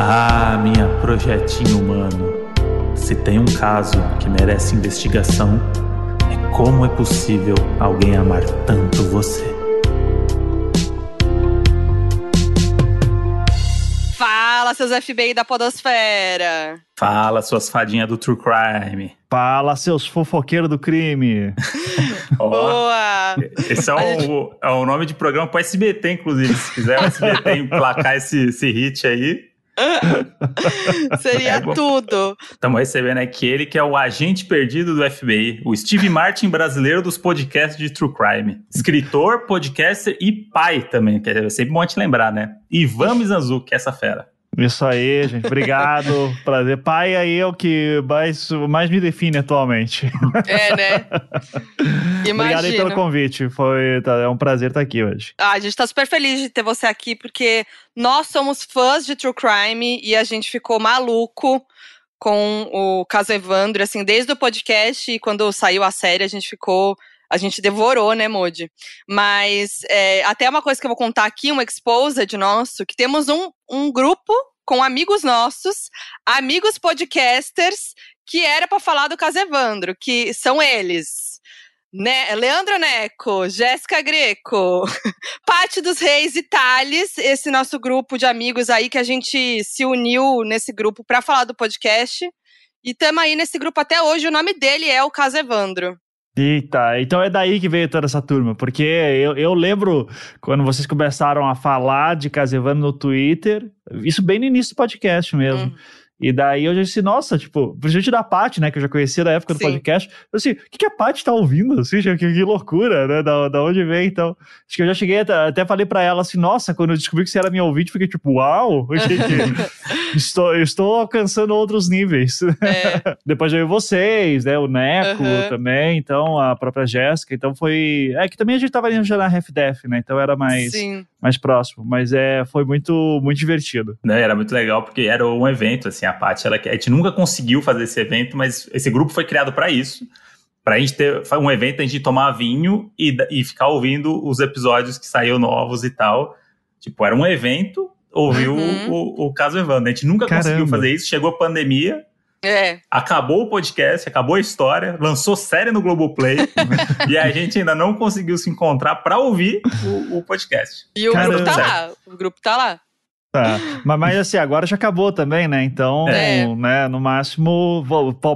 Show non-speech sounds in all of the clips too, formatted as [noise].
Ah, minha projetinho humano. Se tem um caso que merece investigação, é como é possível alguém amar tanto você. Fala, seus FBI da Podosfera! Fala, suas fadinhas do True Crime. Fala, seus fofoqueiros do crime. [laughs] oh, Boa! Esse é o, gente... é o nome de programa para SBT, inclusive. Se quiser o SBT [laughs] emplacar esse, esse hit aí, [laughs] Seria é, tudo. Estamos recebendo aqui ele que é o agente perdido do FBI, o Steve Martin brasileiro dos podcasts de True Crime. Escritor, podcaster e pai também, que é sempre bom te lembrar, né? Ivan Mizanzuki, essa fera. Isso aí, gente. Obrigado. [laughs] Prazer. Pai aí é o que mais, mais me define atualmente. É, né? [laughs] Imagino. Obrigado aí pelo convite. Foi, tá, é um prazer estar aqui hoje. Ah, a gente tá super feliz de ter você aqui, porque nós somos fãs de True Crime e a gente ficou maluco com o caso Evandro, assim, desde o podcast e quando saiu a série, a gente ficou a gente devorou, né, Modi? Mas é, até uma coisa que eu vou contar aqui, um exposed nosso, que temos um, um grupo com amigos nossos, amigos podcasters, que era para falar do caso Evandro, que são eles. Ne Leandro Neco, Jéssica Greco, [laughs] Pati dos Reis e esse nosso grupo de amigos aí que a gente se uniu nesse grupo para falar do podcast. E estamos aí nesse grupo até hoje. O nome dele é o Caso Evandro. Eita, então é daí que veio toda essa turma, porque eu, eu lembro quando vocês começaram a falar de Casevano no Twitter, isso bem no início do podcast mesmo. Hum. E daí eu já disse, nossa, tipo, principalmente da Paty, né, que eu já conhecia da época do Sim. podcast, eu assim, o que, que a Paty tá ouvindo, assim, que, que loucura, né, da, da onde vem, então, acho que eu já cheguei, até, até falei pra ela assim, nossa, quando eu descobri que você era minha ouvinte, fiquei tipo, uau, [laughs] [laughs] estou, estou alcançando outros níveis. É. [laughs] Depois veio vocês, né, o Neco uhum. também, então, a própria Jéssica, então foi, é que também a gente tava indo já na RefDef, né, então era mais, Sim. Mais próximo, mas é, foi muito, muito divertido. Né, era muito legal, porque era um evento, assim, a Paty, ela, a gente nunca conseguiu fazer esse evento, mas esse grupo foi criado para isso. Pra gente ter um evento, a gente tomar vinho e, e ficar ouvindo os episódios que saíram novos e tal. Tipo, era um evento, ouviu uhum. o, o, caso Evandro. A gente nunca Caramba. conseguiu fazer isso, chegou a pandemia, é. Acabou o podcast, acabou a história, lançou série no Globoplay [laughs] e a gente ainda não conseguiu se encontrar para ouvir o, o, podcast. E o Caramba. grupo tá lá. O grupo tá lá. Tá. Mas, mas, assim, agora já acabou também, né? Então, é. né, no máximo,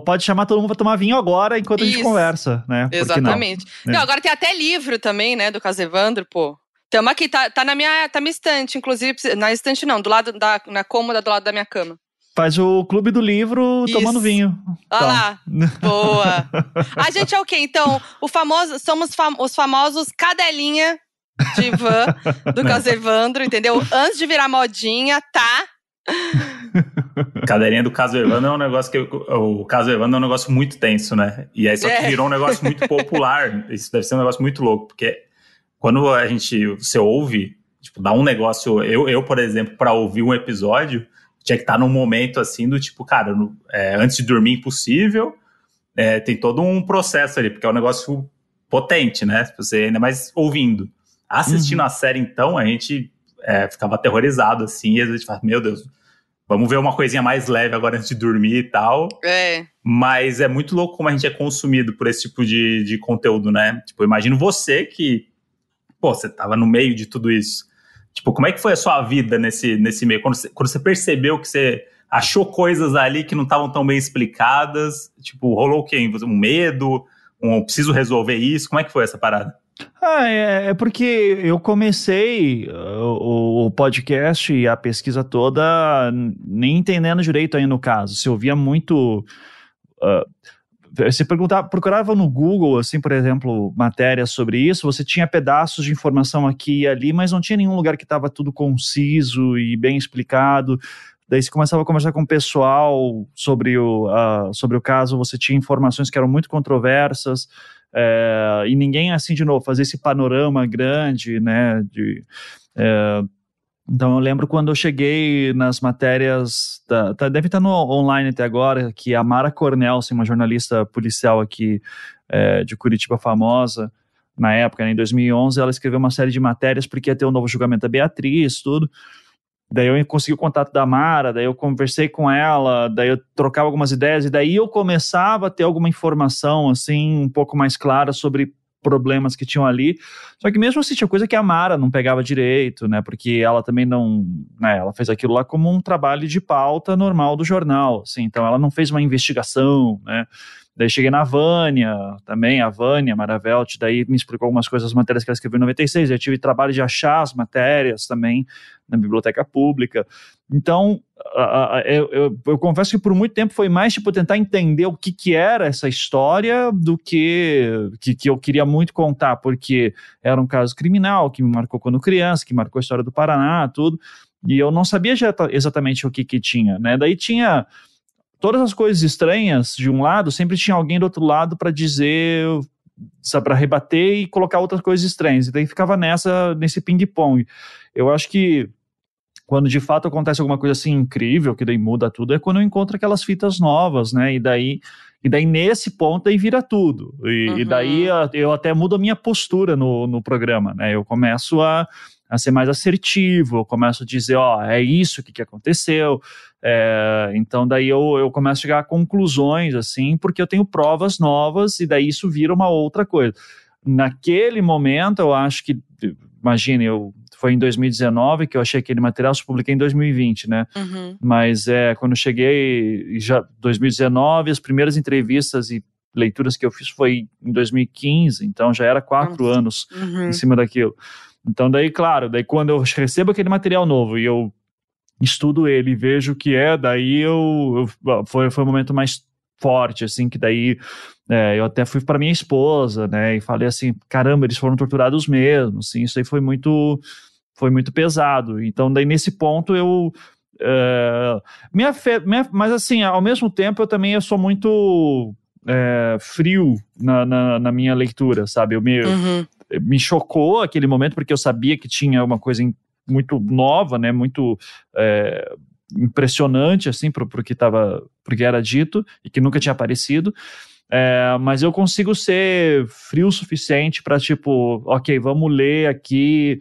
pode chamar todo mundo pra tomar vinho agora enquanto Isso. a gente conversa, né? Exatamente. Não? não? agora tem até livro também, né, do caso Evandro, pô. Tamo aqui, tá, tá na minha, tá minha estante, inclusive, na estante não, do lado da, na cômoda do lado da minha cama. Faz o clube do livro Isso. tomando vinho. Olha lá. Boa. A gente é o quê? Então, o famoso, somos fam os famosos cadelinha de van do [laughs] caso Evandro, entendeu? Antes de virar modinha, tá? Cadeirinha do caso Evandro é um negócio que. O caso Evandro é um negócio muito tenso, né? E aí só que é. virou um negócio muito popular. Isso deve ser um negócio muito louco, porque quando a gente. Você ouve, tipo, dá um negócio. Eu, eu por exemplo, para ouvir um episódio, tinha que estar num momento assim do tipo, cara, no, é, antes de dormir impossível. É, tem todo um processo ali, porque é um negócio potente, né? Você ainda mais ouvindo. Assistindo uhum. a série, então, a gente é, ficava aterrorizado, assim, e a gente fala, meu Deus, vamos ver uma coisinha mais leve agora antes de dormir e tal. É. Mas é muito louco como a gente é consumido por esse tipo de, de conteúdo, né? Tipo, imagino você que, pô, você tava no meio de tudo isso. Tipo, como é que foi a sua vida nesse, nesse meio? Quando você, quando você percebeu que você achou coisas ali que não estavam tão bem explicadas, tipo, rolou o quê? Um medo? Um preciso resolver isso? Como é que foi essa parada? Ah, é, é, porque eu comecei uh, o, o, podcast e a pesquisa toda nem entendendo direito aí no caso. Se ouvia muito. Uh, você perguntava, procurava no Google, assim, por exemplo, matérias sobre isso, você tinha pedaços de informação aqui e ali, mas não tinha nenhum lugar que estava tudo conciso e bem explicado. Daí você começava a conversar com o pessoal sobre o, uh, sobre o caso, você tinha informações que eram muito controversas. É, e ninguém, assim, de novo, fazer esse panorama grande, né? De, é, então eu lembro quando eu cheguei nas matérias, da, tá, deve estar no online até agora, que a Mara Cornel, assim, uma jornalista policial aqui é, de Curitiba famosa, na época, né, em 2011, ela escreveu uma série de matérias porque ia ter um novo julgamento da Beatriz, tudo. Daí eu consegui o contato da Mara, daí eu conversei com ela, daí eu trocava algumas ideias, e daí eu começava a ter alguma informação, assim, um pouco mais clara sobre problemas que tinham ali. Só que mesmo assim, tinha coisa que a Mara não pegava direito, né? Porque ela também não. Né, ela fez aquilo lá como um trabalho de pauta normal do jornal. Assim, então ela não fez uma investigação, né? Daí cheguei na Vânia, também, a Vânia Maravelt, daí me explicou algumas coisas, as matérias que ela escreveu em 96. Eu tive trabalho de achar as matérias também na biblioteca pública. Então, eu, eu, eu, confesso que por muito tempo foi mais tipo tentar entender o que, que era essa história do que, que, que eu queria muito contar, porque era um caso criminal que me marcou quando criança, que marcou a história do Paraná, tudo. E eu não sabia exatamente o que, que tinha, né? Daí tinha todas as coisas estranhas de um lado, sempre tinha alguém do outro lado para dizer, para rebater e colocar outras coisas estranhas. E daí ficava nessa nesse ping-pong. Eu acho que quando de fato acontece alguma coisa assim incrível, que daí muda tudo, é quando eu encontro aquelas fitas novas, né? E daí e daí, nesse ponto, aí vira tudo. E, uhum. e daí eu até mudo a minha postura no, no programa, né? Eu começo a, a ser mais assertivo, eu começo a dizer, ó, é isso que, que aconteceu. É, então daí eu, eu começo a chegar a conclusões, assim, porque eu tenho provas novas e daí isso vira uma outra coisa. Naquele momento, eu acho que, imagine, eu foi em 2019 que eu achei aquele material, se publiquei em 2020, né? Uhum. Mas é, quando eu cheguei, já 2019, as primeiras entrevistas e leituras que eu fiz foi em 2015, então já era quatro Nossa. anos uhum. em cima daquilo. Então, daí, claro, daí quando eu recebo aquele material novo e eu estudo ele vejo o que é, daí eu, eu foi, foi um momento mais forte, assim, que daí é, eu até fui para minha esposa, né, e falei assim, caramba, eles foram torturados mesmo, assim, isso aí foi muito, foi muito pesado. Então, daí nesse ponto eu é, minha, fe, minha, mas assim, ao mesmo tempo eu também eu sou muito é, frio na, na, na, minha leitura, sabe? Eu me, uhum me chocou aquele momento, porque eu sabia que tinha uma coisa muito nova, né, muito é, impressionante, assim, pro, pro que tava, porque era dito e que nunca tinha aparecido. É, mas eu consigo ser frio o suficiente para, tipo, ok, vamos ler aqui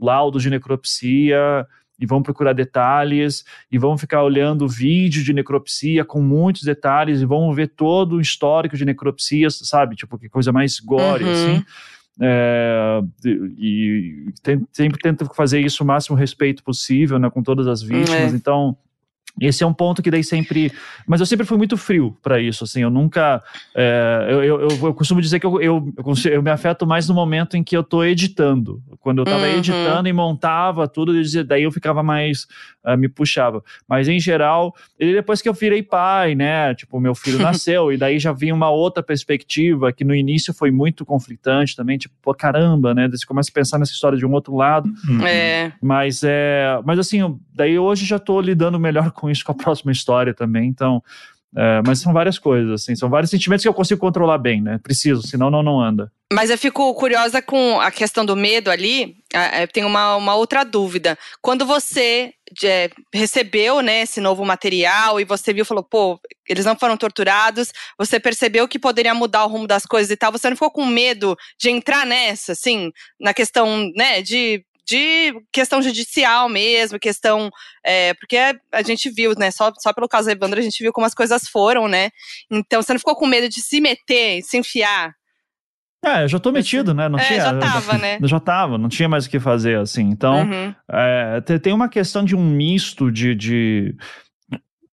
laudo de necropsia e vamos procurar detalhes e vamos ficar olhando vídeo de necropsia com muitos detalhes e vamos ver todo o histórico de necropsia, sabe? Tipo, que coisa mais gore, uhum. assim. É, e, tem, sempre tento fazer isso o máximo respeito possível, né, com todas as vítimas. É. Então, esse é um ponto que daí sempre. Mas eu sempre fui muito frio para isso, assim. Eu nunca. É, eu, eu, eu, costumo dizer que eu, eu, eu, me afeto mais no momento em que eu tô editando. Quando eu tava uhum. editando e montava tudo, daí eu ficava mais. Uh, me puxava. Mas em geral, e depois que eu virei pai, né? Tipo, meu filho [laughs] nasceu, e daí já vinha uma outra perspectiva que no início foi muito conflitante também. Tipo, pô, caramba, né? Você começa a pensar nessa história de um outro lado. Uhum. É. Mas, é, mas assim, daí hoje já tô lidando melhor [laughs] com com isso com a [laughs] próxima história também. Então, é, mas são várias coisas, assim, são vários sentimentos que eu consigo controlar bem, né? Preciso, senão não, não anda. Mas eu fico curiosa com a questão do medo ali. Eu tenho uma, uma outra dúvida. Quando você é, recebeu né, esse novo material e você viu, falou, pô, eles não foram torturados, você percebeu que poderia mudar o rumo das coisas e tal, você não ficou com medo de entrar nessa, assim, na questão, né, de de questão judicial mesmo, questão. É, porque a gente viu, né? Só, só pelo caso Evandro, a gente viu como as coisas foram, né? Então você não ficou com medo de se meter, se enfiar. É, eu já tô metido, né? Não é, tinha, já tava, né? [laughs] Já tava, não tinha mais o que fazer, assim. Então, uhum. é, tem uma questão de um misto de, de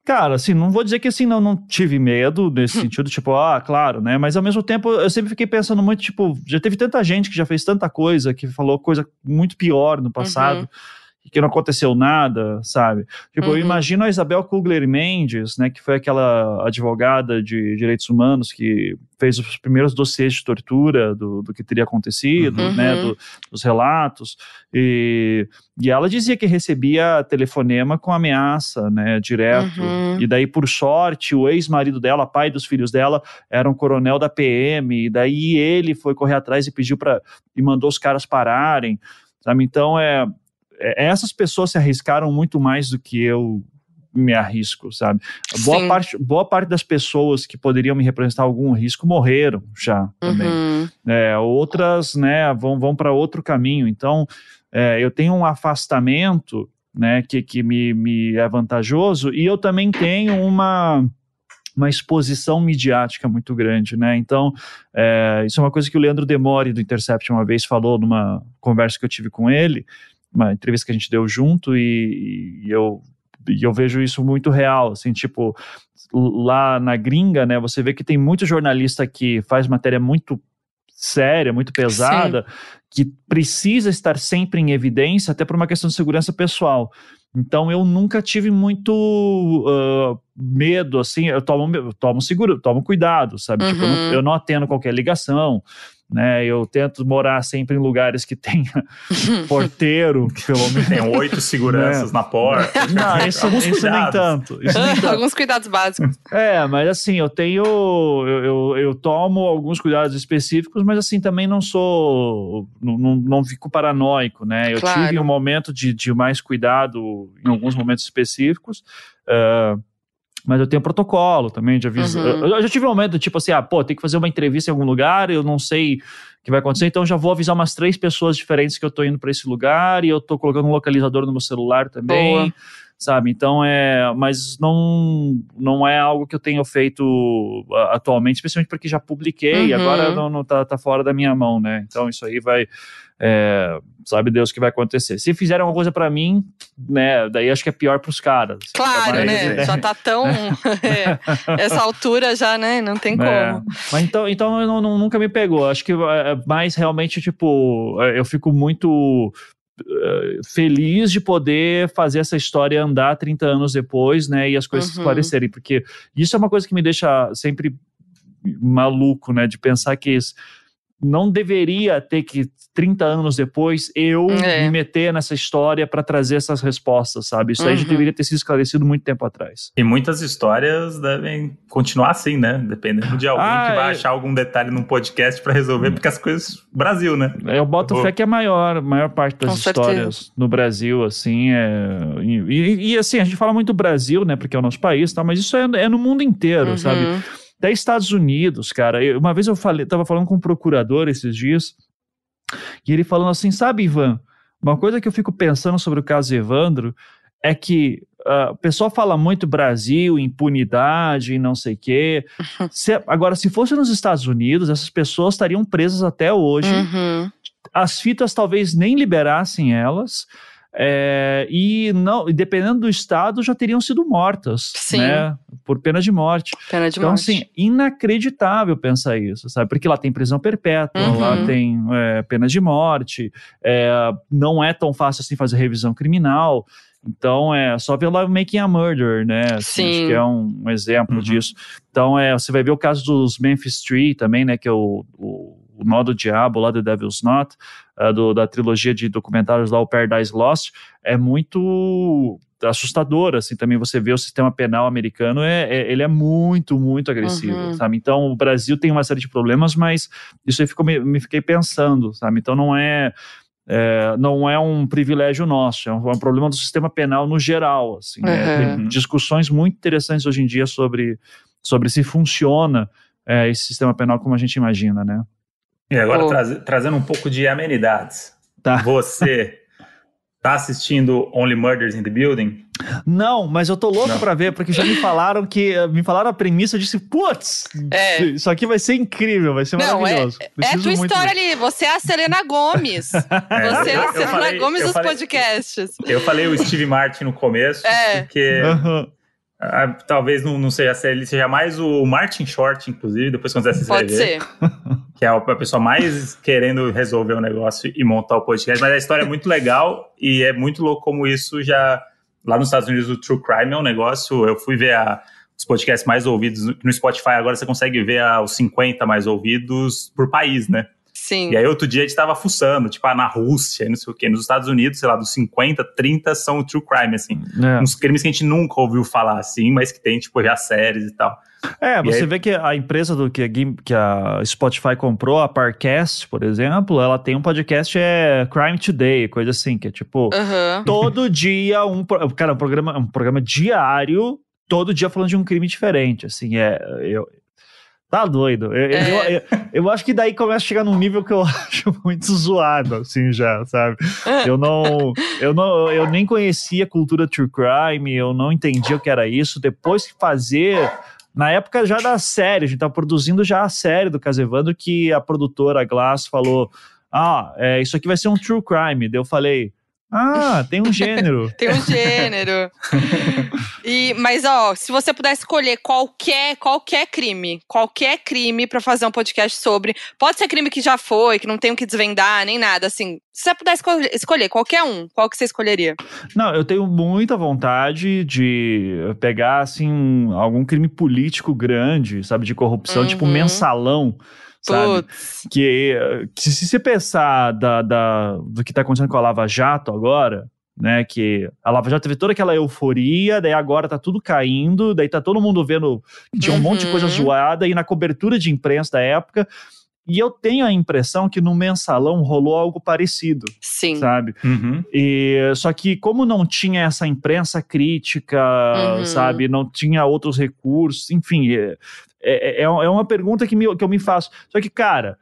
Cara, assim, não vou dizer que assim, não, não tive medo nesse sentido, tipo, ah, claro, né? Mas ao mesmo tempo eu sempre fiquei pensando muito, tipo, já teve tanta gente que já fez tanta coisa, que falou coisa muito pior no passado. Uhum que não aconteceu nada, sabe? Tipo, uhum. eu imagino a Isabel Kugler Mendes, né, que foi aquela advogada de direitos humanos que fez os primeiros dossiês de tortura do, do que teria acontecido, uhum. né, do, dos relatos, e, e ela dizia que recebia telefonema com ameaça, né, direto, uhum. e daí, por sorte, o ex-marido dela, pai dos filhos dela, era um coronel da PM, e daí ele foi correr atrás e pediu para e mandou os caras pararem, sabe? Então, é é, essas pessoas se arriscaram muito mais do que eu me arrisco, sabe? Boa parte, boa parte das pessoas que poderiam me representar algum risco morreram já também. Uhum. É, outras, né, vão, vão para outro caminho. Então, é, eu tenho um afastamento né, que, que me, me é vantajoso, e eu também tenho uma uma exposição midiática muito grande, né? Então, é, isso é uma coisa que o Leandro Demore do Intercept uma vez falou numa conversa que eu tive com ele, uma entrevista que a gente deu junto e, e eu e eu vejo isso muito real, assim, tipo, lá na gringa, né, você vê que tem muito jornalista que faz matéria muito séria, muito pesada, Sim. que precisa estar sempre em evidência, até por uma questão de segurança pessoal. Então eu nunca tive muito uh, medo, assim, eu tomo, eu tomo seguro, tomo cuidado, sabe? Uhum. Tipo, eu não, uhum. eu não atendo qualquer ligação, né? Eu tento morar sempre em lugares que tenha [laughs] porteiro, pelo menos. Tem oito seguranças né? na porta. [laughs] Não, isso, Alguns isso nem tanto. Isso nem tanto. [laughs] Alguns cuidados básicos. É, mas assim, eu tenho. Eu, eu, eu, tomo alguns cuidados específicos, mas assim, também não sou. Não, não, não fico paranoico, né? Eu claro. tive um momento de, de mais cuidado em alguns momentos específicos. Uh, mas eu tenho protocolo também de aviso. Uhum. Eu, eu, já tive um momento, tipo assim, ah, pô, tem que fazer uma entrevista em algum lugar, eu não sei o que vai acontecer, então já vou avisar umas três pessoas diferentes que eu tô indo para esse lugar e eu tô colocando um localizador no meu celular também. Boa. Sabe, então é. Mas não, não é algo que eu tenho feito atualmente, especialmente porque já publiquei, uhum. agora não, não tá, tá fora da minha mão, né? Então isso aí vai. É, sabe Deus o que vai acontecer. Se fizerem alguma coisa para mim, né, daí acho que é pior para os caras. Claro, mais, né? É. Já tá tão é, [laughs] [laughs] essa altura já, né? Não tem é. como. Mas então, então não, não, nunca me pegou. Acho que é mais realmente tipo, eu fico muito feliz de poder fazer essa história andar 30 anos depois, né, e as coisas uhum. esclarecerem, porque isso é uma coisa que me deixa sempre maluco, né, de pensar que não deveria ter que 30 anos depois eu é. me meter nessa história para trazer essas respostas, sabe? Isso uhum. aí já uhum. deveria ter sido esclarecido muito tempo atrás. E muitas histórias devem continuar assim, né? Dependendo de alguém ah, que vai é... achar algum detalhe num podcast para resolver, porque as coisas Brasil, né? Eu boto fé que é a maior, maior parte das Com histórias certeza. no Brasil, assim, é e, e, assim a gente fala muito Brasil, né? Porque é o nosso país, tá? Mas isso é, é no mundo inteiro, uhum. sabe? Até Estados Unidos, cara. Eu, uma vez eu falei, tava falando com um procurador esses dias, e ele falando assim: sabe, Ivan, uma coisa que eu fico pensando sobre o caso Evandro é que uh, o pessoal fala muito Brasil, impunidade e não sei o quê. [laughs] Se, agora, se fosse nos Estados Unidos, essas pessoas estariam presas até hoje. Uhum. As fitas talvez nem liberassem elas. É, e não, dependendo do estado, já teriam sido mortas, Sim. né? Por pena de morte. Pena de então, morte. assim, inacreditável pensar isso, sabe? Porque lá tem prisão perpétua, uhum. lá tem é, pena de morte, é, não é tão fácil assim fazer revisão criminal. Então, é só ver lá o Making a Murder, né? Assim, Sim. Acho que é um, um exemplo uhum. disso. Então, é, você vai ver o caso dos Memphis Three também, né? Que é o, o o Nó do Diabo, lá do Devil's Knot, uh, do, da trilogia de documentários lá, o Paradise Lost, é muito assustador, assim, também você vê o sistema penal americano, é, é ele é muito, muito agressivo, uhum. sabe? Então, o Brasil tem uma série de problemas, mas isso aí ficou, me, me fiquei pensando, sabe? Então, não é... É, não é um privilégio nosso, é um, é um, problema do sistema penal no geral. Assim, uhum. né? Tem discussões muito interessantes hoje em dia sobre, sobre se funciona é, esse sistema penal como a gente imagina, né? E agora, oh. trazendo um pouco de amenidades. Tá. [laughs] Você tá assistindo Only Murders in the Building? Não, mas eu tô louco para ver, porque já me falaram que. Me falaram a premissa, eu disse, putz, é. isso aqui vai ser incrível, vai ser Não, maravilhoso. É, é a tua história ver. ali, você é a Selena Gomes. [laughs] É, você é a Selena falei, Gomes dos falei, podcasts. Eu falei o Steve Martin no começo, é. porque. Uhum. Ah, talvez não, não seja se ele seja mais o Martin Short, inclusive, depois quando você se Pode ser. [laughs] Que é a pessoa mais querendo resolver o um negócio e montar o podcast. Mas a história é muito legal e é muito louco como isso já. Lá nos Estados Unidos, o True Crime é um negócio. Eu fui ver a, os podcasts mais ouvidos no Spotify, agora você consegue ver a, os 50 mais ouvidos por país, né? Sim. E aí outro dia a gente tava fuçando, tipo, ah, na Rússia, não sei o quê. Nos Estados Unidos, sei lá, dos 50, 30 são true crime, assim. É. Uns crimes que a gente nunca ouviu falar, assim, mas que tem, tipo, já séries e tal. É, e você aí... vê que a empresa do que a, que a Spotify comprou, a Parcast, por exemplo, ela tem um podcast é Crime Today, coisa assim, que é tipo, uhum. todo dia um, cara, um programa, um programa diário, todo dia falando de um crime diferente, assim, é, eu, Tá doido. Eu, é. eu, eu, eu, acho que daí começa a chegar num nível que eu [laughs] acho muito zoado, assim, já, sabe? Eu não. Eu, não, eu nem conhecia a cultura true crime, eu não entendia o que era isso. Depois que fazer. Na época já da série, a gente tava produzindo já a série do Casevando, que a produtora Glass falou: Ah, é, isso aqui vai ser um true crime. Daí eu falei. Ah, tem um [laughs] gênero. tem um gênero. e, mas, ó, se você pudesse escolher qualquer, qualquer crime, qualquer crime para fazer um podcast sobre, pode ser crime que já foi, que não tem o que desvendar, nem nada, assim. Se você pudesse escolher qualquer um, qual que você escolheria? Não, eu tenho muita vontade de pegar, assim, algum crime político grande, sabe, de corrupção, tipo uhum. tipo mensalão sabe? Que, que se você pensar da, da, do que está acontecendo com a Lava Jato agora, né, que a Lava Jato teve toda aquela euforia, daí agora tá tudo caindo, daí tá todo mundo vendo que tinha um uhum. monte de coisa uhum. zoada, e na cobertura de imprensa da época, e eu tenho a impressão que no mensalão rolou algo parecido. Sim. Sabe? Uhum. E, só que, como não tinha essa imprensa crítica, uhum. sabe? Não tinha outros recursos, enfim. É, é, é, é uma pergunta que, me, que eu me faço. Só que, cara.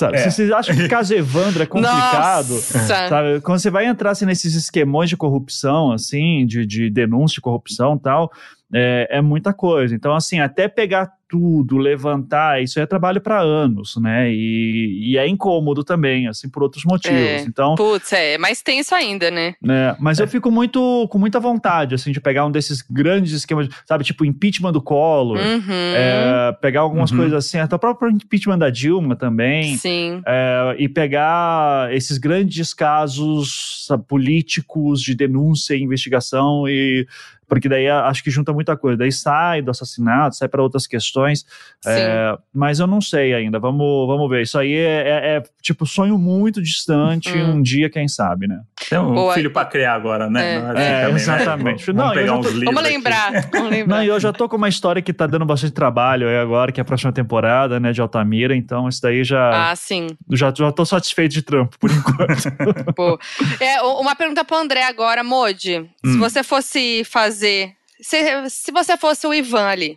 Sabe, é. Se vocês acham que caso Evandro é [laughs] complicado, sabe? Quando você vai entrar assim, nesses esquemões de corrupção, assim, de, de denúncia de corrupção e tal, é, é muita coisa. Então, assim, até pegar tudo, levantar, isso é trabalho para anos, né? E, e, é incômodo também, assim, por outros motivos. É, então, putz, é, mas tem isso ainda, né? né mas é. eu fico muito com muita vontade, assim, de pegar um desses grandes esquemas, sabe, tipo impeachment do Collor, uhum. é, pegar algumas uhum. coisas assim, até o próprio impeachment da Dilma também. Sim. É, e pegar esses grandes casos sabe, políticos de denúncia e investigação e porque daí acho que junta muita coisa. Daí sai do assassinato, sai para outras questões. É, mas eu não sei ainda. Vamos, vamos ver. Isso aí é, é, é tipo sonho muito distante. Hum. Um dia, quem sabe, né? Tem um Boa. filho para criar agora, né? É, é, assim é exatamente. Né? Vamos, não, pegar uns tô... vamos lembrar. [laughs] vamos lembrar. Não, e eu já tô com uma história que tá dando bastante trabalho aí agora, que é a próxima temporada, né, de Altamira. Então, isso daí já. Ah, sim. Já, já tô satisfeito de trampo, por enquanto. [laughs] Pô. É, uma pergunta pro André agora, Modi. Hum. Se você fosse fazer fazer. Se, se você fosse o Ivan ali,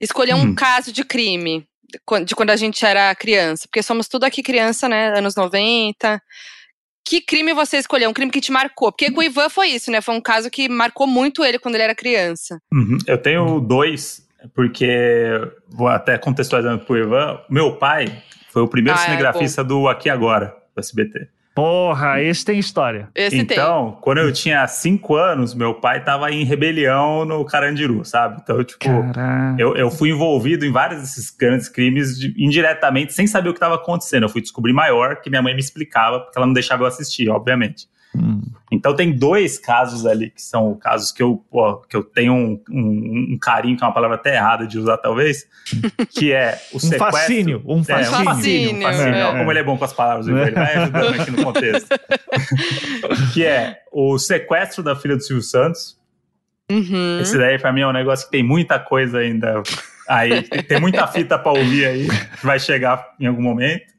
escolher um hum. caso de crime de quando a gente era criança, porque somos tudo aqui criança, né? Anos 90. Que crime você escolheu? Um crime que te marcou? Porque com o Ivan foi isso, né? Foi um caso que marcou muito ele quando ele era criança. Uhum. Eu tenho dois, porque vou até contextualizando pro Ivan. Meu pai foi o primeiro ah, é, cinegrafista é do Aqui Agora, do SBT. Porra, esse tem história. Esse então, tem. quando eu tinha cinco anos, meu pai tava em rebelião no Carandiru, sabe? Então, tipo, eu, eu fui envolvido em vários desses grandes crimes de, indiretamente, sem saber o que estava acontecendo. Eu fui descobrir maior, que minha mãe me explicava, porque ela não deixava eu assistir, obviamente. Hum. Então tem dois casos ali que são casos que eu, pô, que eu tenho um, um, um, carinho, que é uma palavra até errada de usar talvez, [laughs] que é o sequestro. um fascínio, um fascínio. É, um fascínio, um fascínio. É. Como ele é bom com as palavras, ele vai [laughs] ajudando aqui no contexto. que é o sequestro da filha do Silvio Santos. Uhum. Esse daí pra mim é um negócio que tem muita coisa ainda aí, tem muita fita pra ouvir aí, que vai chegar em algum momento.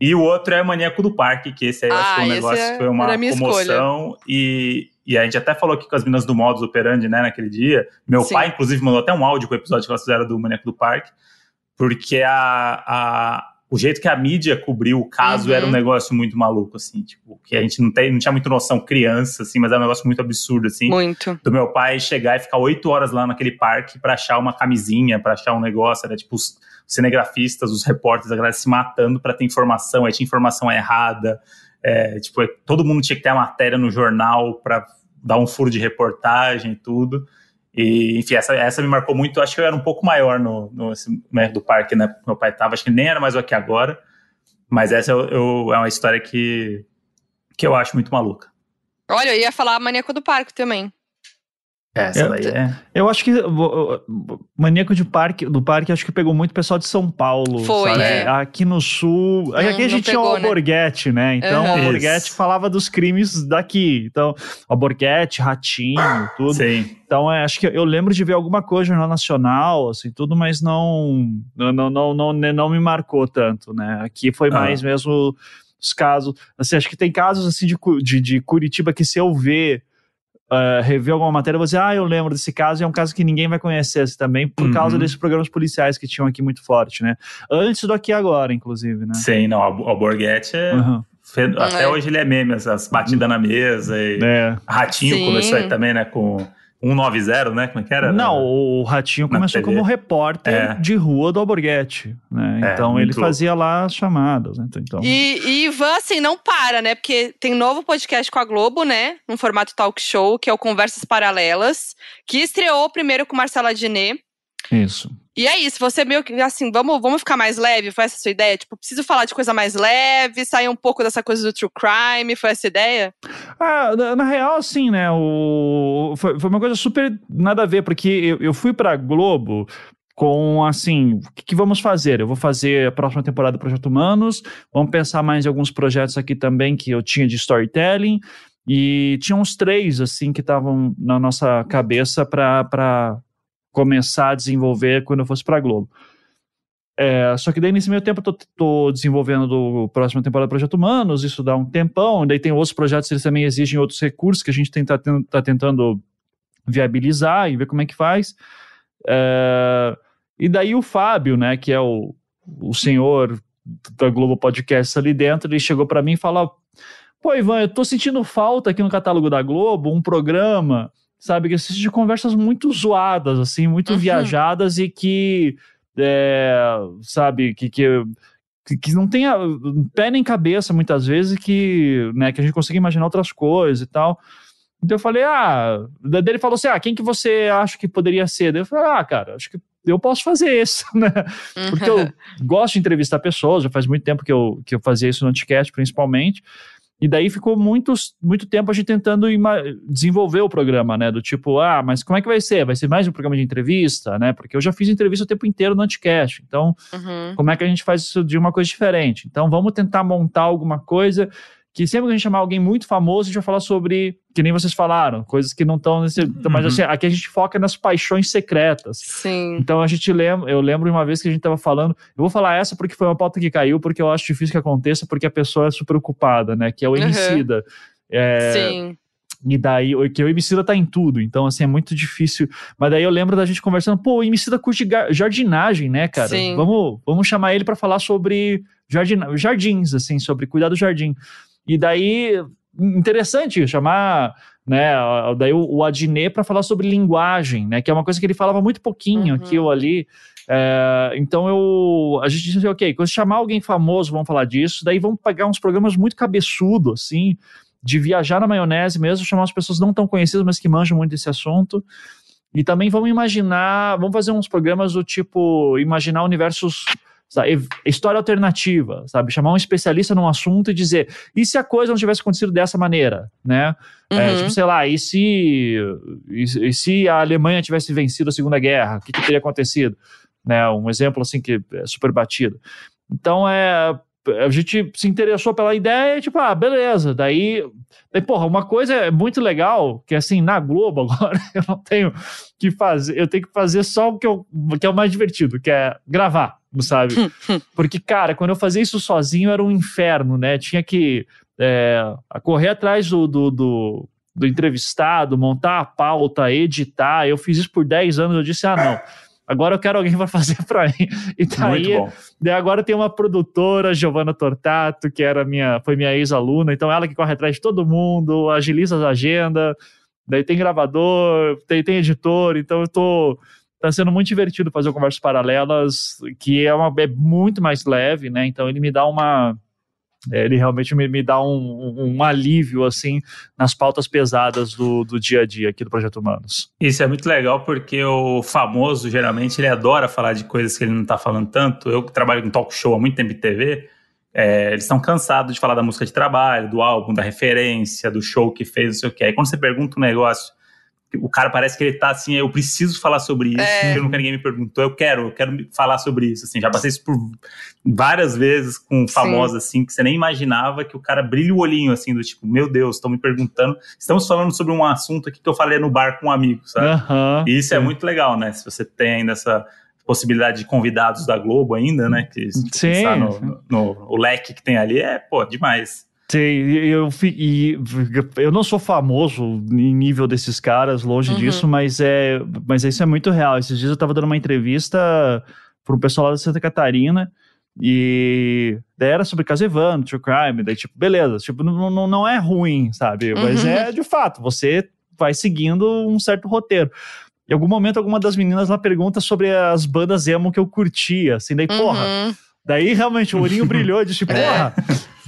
E o outro é o Maníaco do Parque, que esse aí ah, acho que foi um negócio é, foi uma comoção. E, e a gente até falou aqui com as minas do Modus Operandi, né, naquele dia. Meu Sim. pai, inclusive, mandou até um áudio com o episódio que elas fizeram do Maníaco do Parque, porque a, a, o jeito que a mídia cobriu o caso uhum. era um negócio muito maluco, assim, tipo, que a gente não, tem, não tinha muita noção criança, assim, mas era um negócio muito absurdo, assim. Muito. Do meu pai chegar e ficar oito horas lá naquele parque para achar uma camisinha, para achar um negócio, era tipo cinegrafistas, os repórteres, a galera se matando para ter informação, aí tinha informação errada, é, tipo, todo mundo tinha que ter a matéria no jornal para dar um furo de reportagem e tudo. E, enfim, essa, essa me marcou muito. Acho que eu era um pouco maior no, no né, do parque, né? Meu pai tava, acho que nem era mais o aqui agora. Mas essa eu, eu, é uma história que, que eu acho muito maluca. Olha, eu ia falar Maníaco do Parque também. Essa eu, daí é. Eu acho que Maníaco de parque, do Parque acho que pegou muito pessoal de São Paulo. Foi. Sabe? É. Aqui no Sul. Não, aqui a gente pegou, tinha o né? Alborguete, né? né? Então uhum. o Alborguete falava dos crimes daqui. Então, Alborguete, Ratinho, tudo. Sim. Então, é, acho que eu lembro de ver alguma coisa no Jornal Nacional, assim, tudo, mas não, não, não, não, não, não me marcou tanto, né? Aqui foi mais mesmo os casos. Assim, acho que tem casos assim de, de, de Curitiba que se eu ver uh, rever alguma matéria, dizer, ah, eu lembro desse caso, e é um caso que ninguém vai conhecer assim, também, por uhum. causa desses programas policiais que tinham aqui muito forte, né? Antes do Aqui Agora, inclusive, né? Sim, não, o Borghetti é... Uhum. Até é. hoje ele é meme, as batidas na mesa e é. Ratinho Sim. começou aí também, né, com 190, né? Como é que era? Não, o Ratinho começou TV. como repórter é. de rua do Alborguete, né? É, então ele fazia lá as chamadas, né? Então... E, e Ivan, assim, não para, né? Porque tem novo podcast com a Globo, né? No formato talk show, que é o Conversas Paralelas, que estreou primeiro com Marcela Diné. Isso. E é isso, você meio que assim, vamos, vamos ficar mais leve? Foi essa a sua ideia? Tipo, preciso falar de coisa mais leve, sair um pouco dessa coisa do true crime? Foi essa a ideia? Ah, na, na real, assim, né? O, foi, foi, uma coisa super nada a ver, porque eu, eu fui pra Globo com assim, o que, que, vamos fazer? Eu vou fazer a próxima temporada do Projeto Humanos, vamos pensar mais em alguns projetos aqui também que eu tinha de storytelling, e tinha uns três, assim, que estavam na nossa cabeça para começar a desenvolver quando eu fosse para Globo. É, só que daí nesse meio tempo eu tô, tô desenvolvendo do próxima temporada do Projeto Humanos, isso dá um tempão, daí tem outros projetos, eles também exigem outros recursos que a gente está tá tentando viabilizar e ver como é que faz. É, e daí o Fábio, né, que é o, o senhor da Globo Podcast ali dentro, ele chegou para mim e falou: Pô, Ivan, eu tô sentindo falta aqui no catálogo da Globo um programa sabe? Que assiste de conversas muito zoadas, assim, muito uhum. viajadas e que, é, sabe, que, que, que não tem pé nem cabeça muitas vezes, que, né, que a gente consegue imaginar outras coisas e tal. Então eu falei, ah, daí ele falou assim, ah, quem que você acha que poderia ser? Daí eu falei, ah, cara, acho que eu posso fazer isso, [laughs] né? Porque eu gosto de entrevistar pessoas, já faz muito tempo que eu, que eu fazia isso no Anticast, principalmente. E daí ficou muito, muito tempo a gente tentando desenvolver o programa, né? Do tipo, ah, mas como é que vai ser? Vai ser mais um programa de entrevista, né? Porque eu já fiz entrevista o tempo inteiro no Anticast. Então, uhum. como é que a gente faz isso de uma coisa diferente? Então, vamos tentar montar alguma coisa que sempre que a gente chamar alguém muito famoso, a gente vai falar sobre, que nem vocês falaram, coisas que não estão nesse. Uhum. Mas assim, aqui a gente foca nas paixões secretas. Sim. Então a gente lembra, eu lembro uma vez que a gente estava falando, eu vou falar essa porque foi uma pauta que caiu, porque eu acho difícil que aconteça, porque a pessoa é super ocupada, né? Que é o Emicida. Uhum. É, Sim. E daí, que o Emicida tá em tudo, então assim, é muito difícil. Mas daí eu lembro da gente conversando, pô, o Emicida curte jardinagem, né, cara? Sim. Vamos, vamos chamar ele para falar sobre jardin, jardins, assim, sobre cuidar do jardim. E daí, interessante chamar né, daí o, o Adnet para falar sobre linguagem, né, que é uma coisa que ele falava muito pouquinho uhum. aqui ou ali. É, então eu, a gente disse, assim, ok, quando chamar alguém famoso, vamos falar disso, daí vamos pegar uns programas muito cabeçudo, assim, de viajar na maionese mesmo, chamar as pessoas não tão conhecidas, mas que manjam muito desse assunto. E também vamos imaginar, vamos fazer uns programas do tipo, imaginar universos sabe? História alternativa, sabe? Chamar um especialista num assunto e dizer, e se a coisa não tivesse acontecido dessa maneira, né? É, uhum. É, tipo, sei lá, e se, e, e, se a Alemanha tivesse vencido a Segunda Guerra, o que, que teria acontecido? Né? Um exemplo, assim, que é super batido. Então, é, a gente se interessou pela ideia e, tipo, ah, beleza. Daí, daí, porra, uma coisa é muito legal, que assim, na Globo [laughs] agora, eu não tenho que fazer, eu tenho que fazer só o que, eu, que é o mais divertido, que é gravar, sabe? Porque, cara, quando eu fazia isso sozinho era um inferno, né? Tinha que é, correr atrás do, do, do, do entrevistado, montar a pauta, editar. Eu fiz isso por 10 anos, eu disse, ah, não Agora eu quero alguém para fazer para mim. E daí, daí agora tem uma produtora, Giovanna Tortato, que era minha, foi minha ex-aluna, então ela que corre atrás de todo mundo, agiliza as agendas, daí tem gravador, tem, tem editor, então eu tô tá sendo muito divertido fazer conversas paralelas, que é uma é muito mais leve, né? Então ele me dá uma é, ele realmente me, me dá um, um, alívio assim nas pautas pesadas do, do dia a dia aqui do Projeto Humanos. Isso é muito legal porque o famoso geralmente ele adora falar de coisas que ele não está falando tanto. Eu que trabalho com talk show há muito tempo em TV, é, eles estão cansados de falar da música de trabalho, do álbum, da referência, do show que fez, não sei o que. Aí quando você pergunta um negócio o cara parece que ele tá assim, eu preciso falar sobre isso, é. porque nunca ninguém me perguntou, eu quero, eu quero falar sobre isso, assim, já passei isso por várias vezes com famosos, assim, que você nem imaginava que o cara brilha o olhinho, assim, do tipo, meu Deus, estão me perguntando, estamos falando sobre um assunto aqui que eu falei no bar com um amigo, sabe? Uhum, e isso é sim. é muito legal, né, se você tem ainda essa possibilidade de convidados da Globo ainda, né, que sim. no, no, no, o leque que tem ali, é, pô, demais. Sim, eu, e, eu não sou famoso em nível desses caras, longe uhum. disso, mas é, mas isso é muito real. Esses dias eu tava dando uma entrevista para um pessoal lá de Santa Catarina e daí era sobre caso Evandro, true crime, daí tipo, beleza, tipo, não, não, não é ruim, sabe? Mas uhum. é de fato, você vai seguindo um certo roteiro. Em algum momento, alguma das meninas lá pergunta sobre as bandas emo que eu curtia, assim, daí, uhum. porra. Daí realmente o olhinho [laughs] brilhou, de tipo, porra,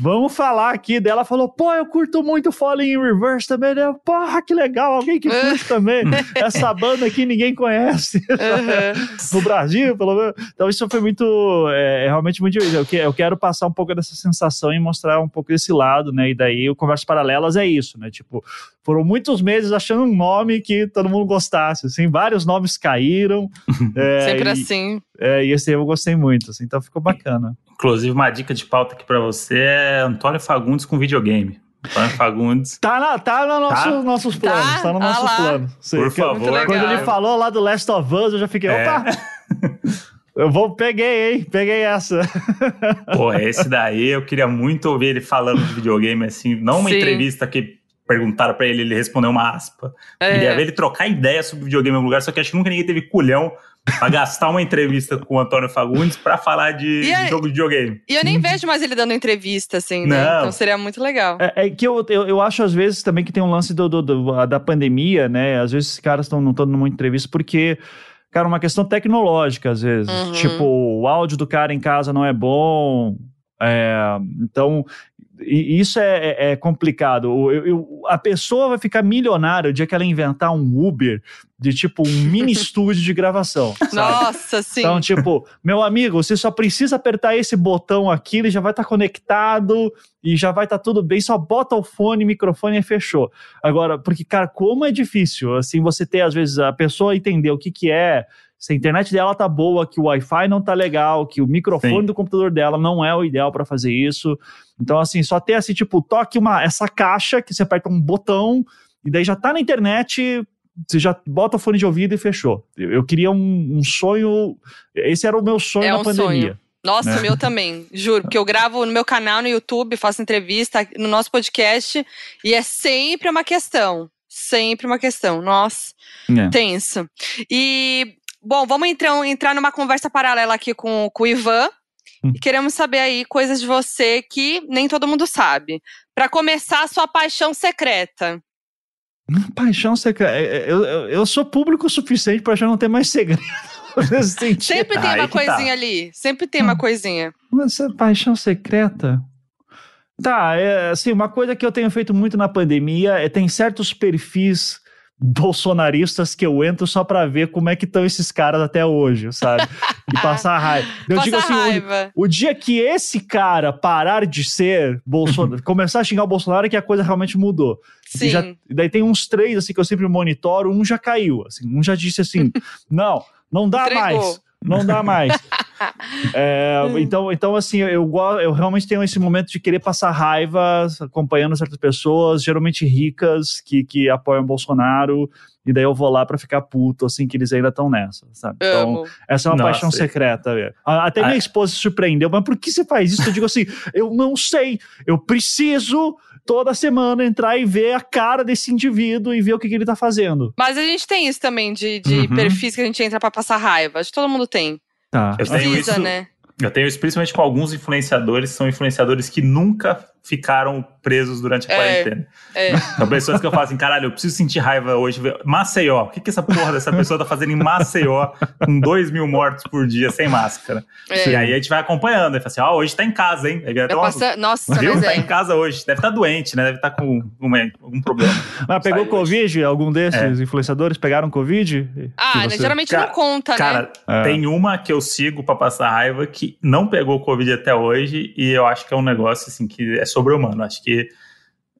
Vamos falar aqui dela. Falou, pô, eu curto muito Falling in Reverse também. Né? Porra, que legal, alguém que curte também. [laughs] Essa banda aqui ninguém conhece. Uhum. [laughs] no Brasil, pelo menos. Então isso foi muito, é, é realmente muito difícil. Eu, eu quero passar um pouco dessa sensação e mostrar um pouco desse lado, né? E daí o Conversas Paralelas é isso, né? Tipo, foram muitos meses achando um nome que todo mundo gostasse, assim, vários nomes caíram. [laughs] é, Sempre e, assim. É, e esse eu gostei muito, assim, então ficou bacana. Inclusive, uma dica de pauta aqui para você é Antônio Fagundes com videogame. Antônio Fagundes. Tá, na, tá no nosso, tá? nossos planos. Tá, tá no nosso ah plano. Por favor. Quando ele falou lá do Last of Us, eu já fiquei, é. opa! Eu vou, peguei, hein? Peguei essa. [laughs] Pô, esse daí eu queria muito ouvir ele falando de videogame, assim, não uma Sim. entrevista que perguntaram para ele, ele respondeu uma aspa. É. Queria ver ele trocar ideia sobre videogame em algum lugar, só que acho que nunca ninguém teve culhão pra gastar uma entrevista com o Antônio Fagundes pra falar de, de jogo de videogame. E eu nem vejo mais ele dando entrevista, assim, né? Não. Então seria muito legal. É, é que eu, eu, eu, acho, às vezes, também que tem um lance do, do, do da pandemia, né? Às vezes esses caras estão não estão dando muita entrevista porque cara, uma questão tecnológica, às vezes. Uhum. Tipo, o áudio do cara em casa não é bom. É, então, e isso é, é, é complicado. Eu, eu, a pessoa vai ficar milionária o dia que ela inventar um Uber de tipo um mini [laughs] estúdio de gravação. Sabe? Nossa, sim. Então, tipo, meu amigo, você só precisa apertar esse botão aqui, ele já vai estar tá conectado e já vai estar tá tudo bem, só bota o fone, microfone e fechou. Agora, porque, cara, como é difícil, assim, você ter, às vezes, a pessoa entender o que que é se a internet dela tá boa, que o Wi-Fi não tá legal, que o microfone Sim. do computador dela não é o ideal para fazer isso. Então, assim, só ter assim, tipo, toque uma, essa caixa que você aperta um botão e daí já tá na internet, você já bota o fone de ouvido e fechou. Eu, eu queria um, um, sonho. Esse era o meu sonho é na um pandemia. Sonho. Nossa, né? meu também, juro, porque eu gravo no meu canal no YouTube, faço entrevista no nosso podcast e é sempre uma questão. Sempre uma questão. Nossa, é. tenso. E Bom, vamos então entrar numa conversa paralela aqui com, com o Ivan. Hum. E queremos saber aí coisas de você que nem todo mundo sabe. Para começar, sua paixão secreta. Paixão secreta. É, é, eu, eu, eu sou público o suficiente para já não ter mais segredo. [laughs] Sempre tem uma tá. coisinha tá. ali. Sempre tem uma hum. coisinha. Mas paixão secreta? Tá, é, assim, uma coisa que eu tenho feito muito na pandemia é tem certos perfis bolsonaristas que eu entro só para ver como é que estão esses caras até hoje, sabe? E [laughs] passar raiva. Eu Passa digo assim, raiva. O, o, dia que esse cara parar de ser Bolsonaro, [laughs] começar a xingar o Bolsonaro é que a coisa realmente mudou. Sim. E já, daí tem uns três assim que eu sempre monitoro, um já caiu, assim, um já disse assim: [laughs] "Não, não dá Entregou. mais. Não dá mais. [laughs] é, então, então, assim, eu, eu realmente tenho esse momento de querer passar raiva acompanhando certas pessoas, geralmente ricas, que, que apoiam Bolsonaro, e daí eu vou lá para ficar puto, assim, que eles ainda estão nessa, sabe? Então, Amo. essa é uma Nossa. paixão secreta. Até minha ah. esposa se surpreendeu, mas por que você faz isso? Eu digo assim, eu não sei, eu preciso toda semana entrar e ver a cara desse indivíduo e ver o que, que ele tá fazendo. Mas a gente tem isso também de, de uhum. perfis que a gente entra para passar raiva. Acho que todo mundo tem. Tá. Eu Precisa, isso, né? Eu tenho isso principalmente com alguns influenciadores, são influenciadores que nunca ficaram presos durante a é, quarentena. É. São [laughs] pessoas que eu falo assim, caralho, eu preciso sentir raiva hoje. Maceió, o que, que essa porra dessa pessoa tá fazendo em Maceió com dois mil mortos por dia sem máscara? É. E aí a gente vai acompanhando, e fala assim, ó, oh, hoje tá em casa, hein? Aí, então, nossa, nossa viu? mas tá é. em casa hoje, deve estar tá doente, né? Deve estar tá com algum problema. Mas pegou Covid? Hoje. Algum desses é. influenciadores pegaram Covid? Ah, você... geralmente cara, não conta, cara, né? Cara, tem uma que eu sigo pra passar raiva que não pegou Covid até hoje e eu acho que é um negócio, assim, que é sobre-humano. Acho que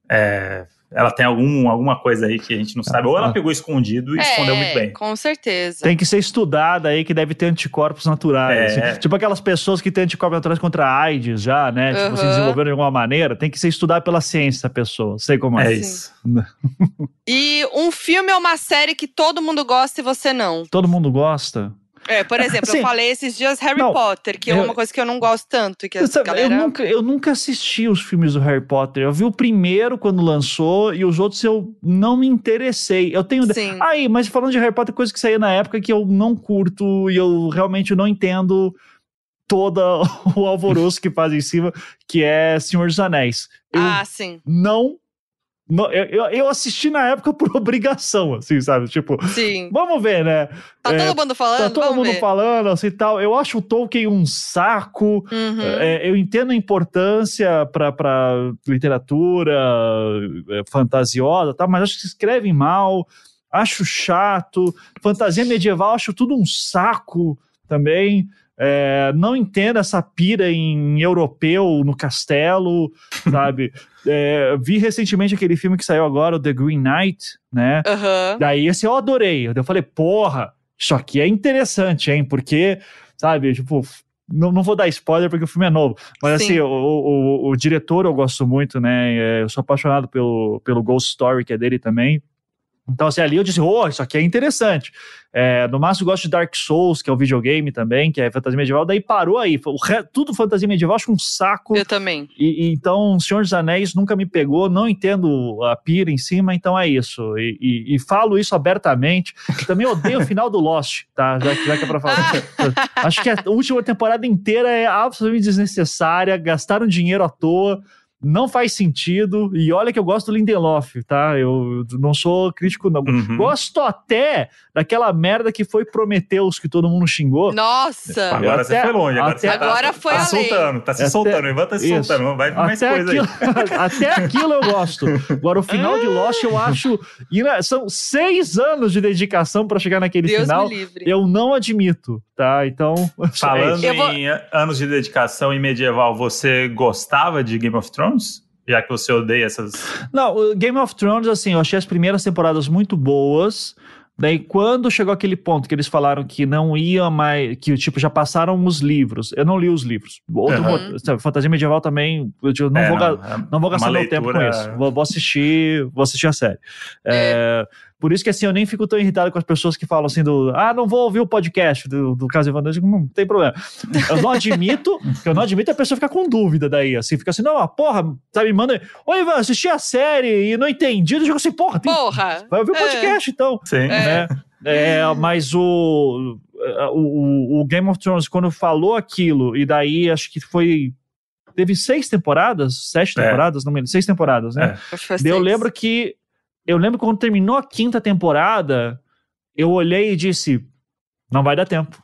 é, ela tem algum, alguma coisa aí que a gente não sabe. Ou ela ah. pegou escondido e é, escondeu muito bem. Com certeza. Tem que ser estudada aí que deve ter anticorpos naturais. É. Assim. Tipo aquelas pessoas que têm anticorpos naturais contra a AIDS já, né? Uhum. Tipo, se desenvolveram de alguma maneira. Tem que ser estudada pela ciência, a pessoa. Sei como é. É isso. [laughs] e um filme ou uma série que todo mundo gosta e você não? Todo mundo gosta? É, por exemplo, assim, eu falei esses dias Harry não, Potter, que é uma coisa que eu não gosto tanto. Que sabe, galera... eu, nunca, eu nunca assisti os filmes do Harry Potter. Eu vi o primeiro quando lançou e os outros eu não me interessei. Eu tenho. Sim. Aí, mas falando de Harry Potter, coisa que saía na época que eu não curto e eu realmente não entendo todo [laughs] o alvoroço que faz em cima, que é Senhor dos Anéis. Eu ah, sim. Não eu, eu assisti na época por [laughs] obrigação, assim, sabe? Tipo, Sim. vamos ver, né? Tá é, todo mundo falando? Tá todo mundo ver. falando, assim, tal. Eu acho o Tolkien um saco. Uhum. É, eu entendo a importância pra, pra literatura é, fantasiosa, tá? mas acho que escrevem mal. Acho chato. Fantasia medieval, acho tudo um saco também. É, não entendo essa pira em europeu no castelo, [laughs] sabe? É, vi recentemente aquele filme que saiu agora, o The Green Knight, né? Uhum. Daí esse eu adorei. Eu falei, porra, isso aqui é interessante, hein? Porque, sabe, tipo, não, não vou dar spoiler porque o filme é novo. Mas Sim. assim, o, o, o, diretor eu gosto muito, né? É, eu sou apaixonado pelo, pelo Ghost Story, que é dele também. Então, assim, ali eu disse, oh, isso aqui é interessante. É, no máximo, gosto de Dark Souls, que é o videogame também, que é fantasia medieval. Daí parou aí. Re... Tudo fantasia medieval, acho um saco. Eu também. E, e, então, Senhor dos Anéis nunca me pegou, não entendo a pira em cima, então é isso. E, e, e falo isso abertamente. Também odeio o final do Lost, tá? Já, já que é pra falar. [laughs] acho que a última temporada inteira é absolutamente desnecessária, gastaram dinheiro à toa não faz sentido. E olha que eu gosto do Lindelof, tá? Eu não sou crítico, não. Uhum. Gosto até daquela merda que foi Prometeus, que todo mundo xingou. Nossa! Agora até, você foi longe. Agora, até, você tá, agora foi tá soltando, tá se até, soltando. Ivan tá se soltando. Vai mais até coisa aquilo, aí. [laughs] até aquilo eu gosto. Agora, o final de Lost, eu acho. São seis anos de dedicação para chegar naquele Deus final. Me livre. Eu não admito, tá? Então. [laughs] Falando em vou... anos de dedicação e medieval, você gostava de Game of Thrones? Thrones? Já que você odeia essas. Não, o Game of Thrones, assim, eu achei as primeiras temporadas muito boas. Daí, quando chegou aquele ponto que eles falaram que não ia mais. que tipo, já passaram os livros. Eu não li os livros. Outro, uhum. Fantasia medieval também. Eu não, é, vou, não, é não vou gastar meu tempo com isso. Vou, vou, assistir. Vou assistir a série. É. é por isso que assim, eu nem fico tão irritado com as pessoas que falam assim do ah, não vou ouvir o podcast do, do caso Evandro. Não tem problema. Eu não admito, [laughs] eu não admito a pessoa ficar com dúvida daí, assim, fica assim, não, a porra, sabe, manda. Oi, Ivan, assisti a série e não entendi. Eu digo assim, porra, tem, porra. vai ouvir o podcast é. então. Sim. Né? É. é mas o, o, o Game of Thrones, quando falou aquilo, e daí acho que foi teve seis temporadas, sete é. temporadas, não me lembro, seis temporadas, né? É. Eu lembro que eu lembro quando terminou a quinta temporada, eu olhei e disse: não vai dar tempo.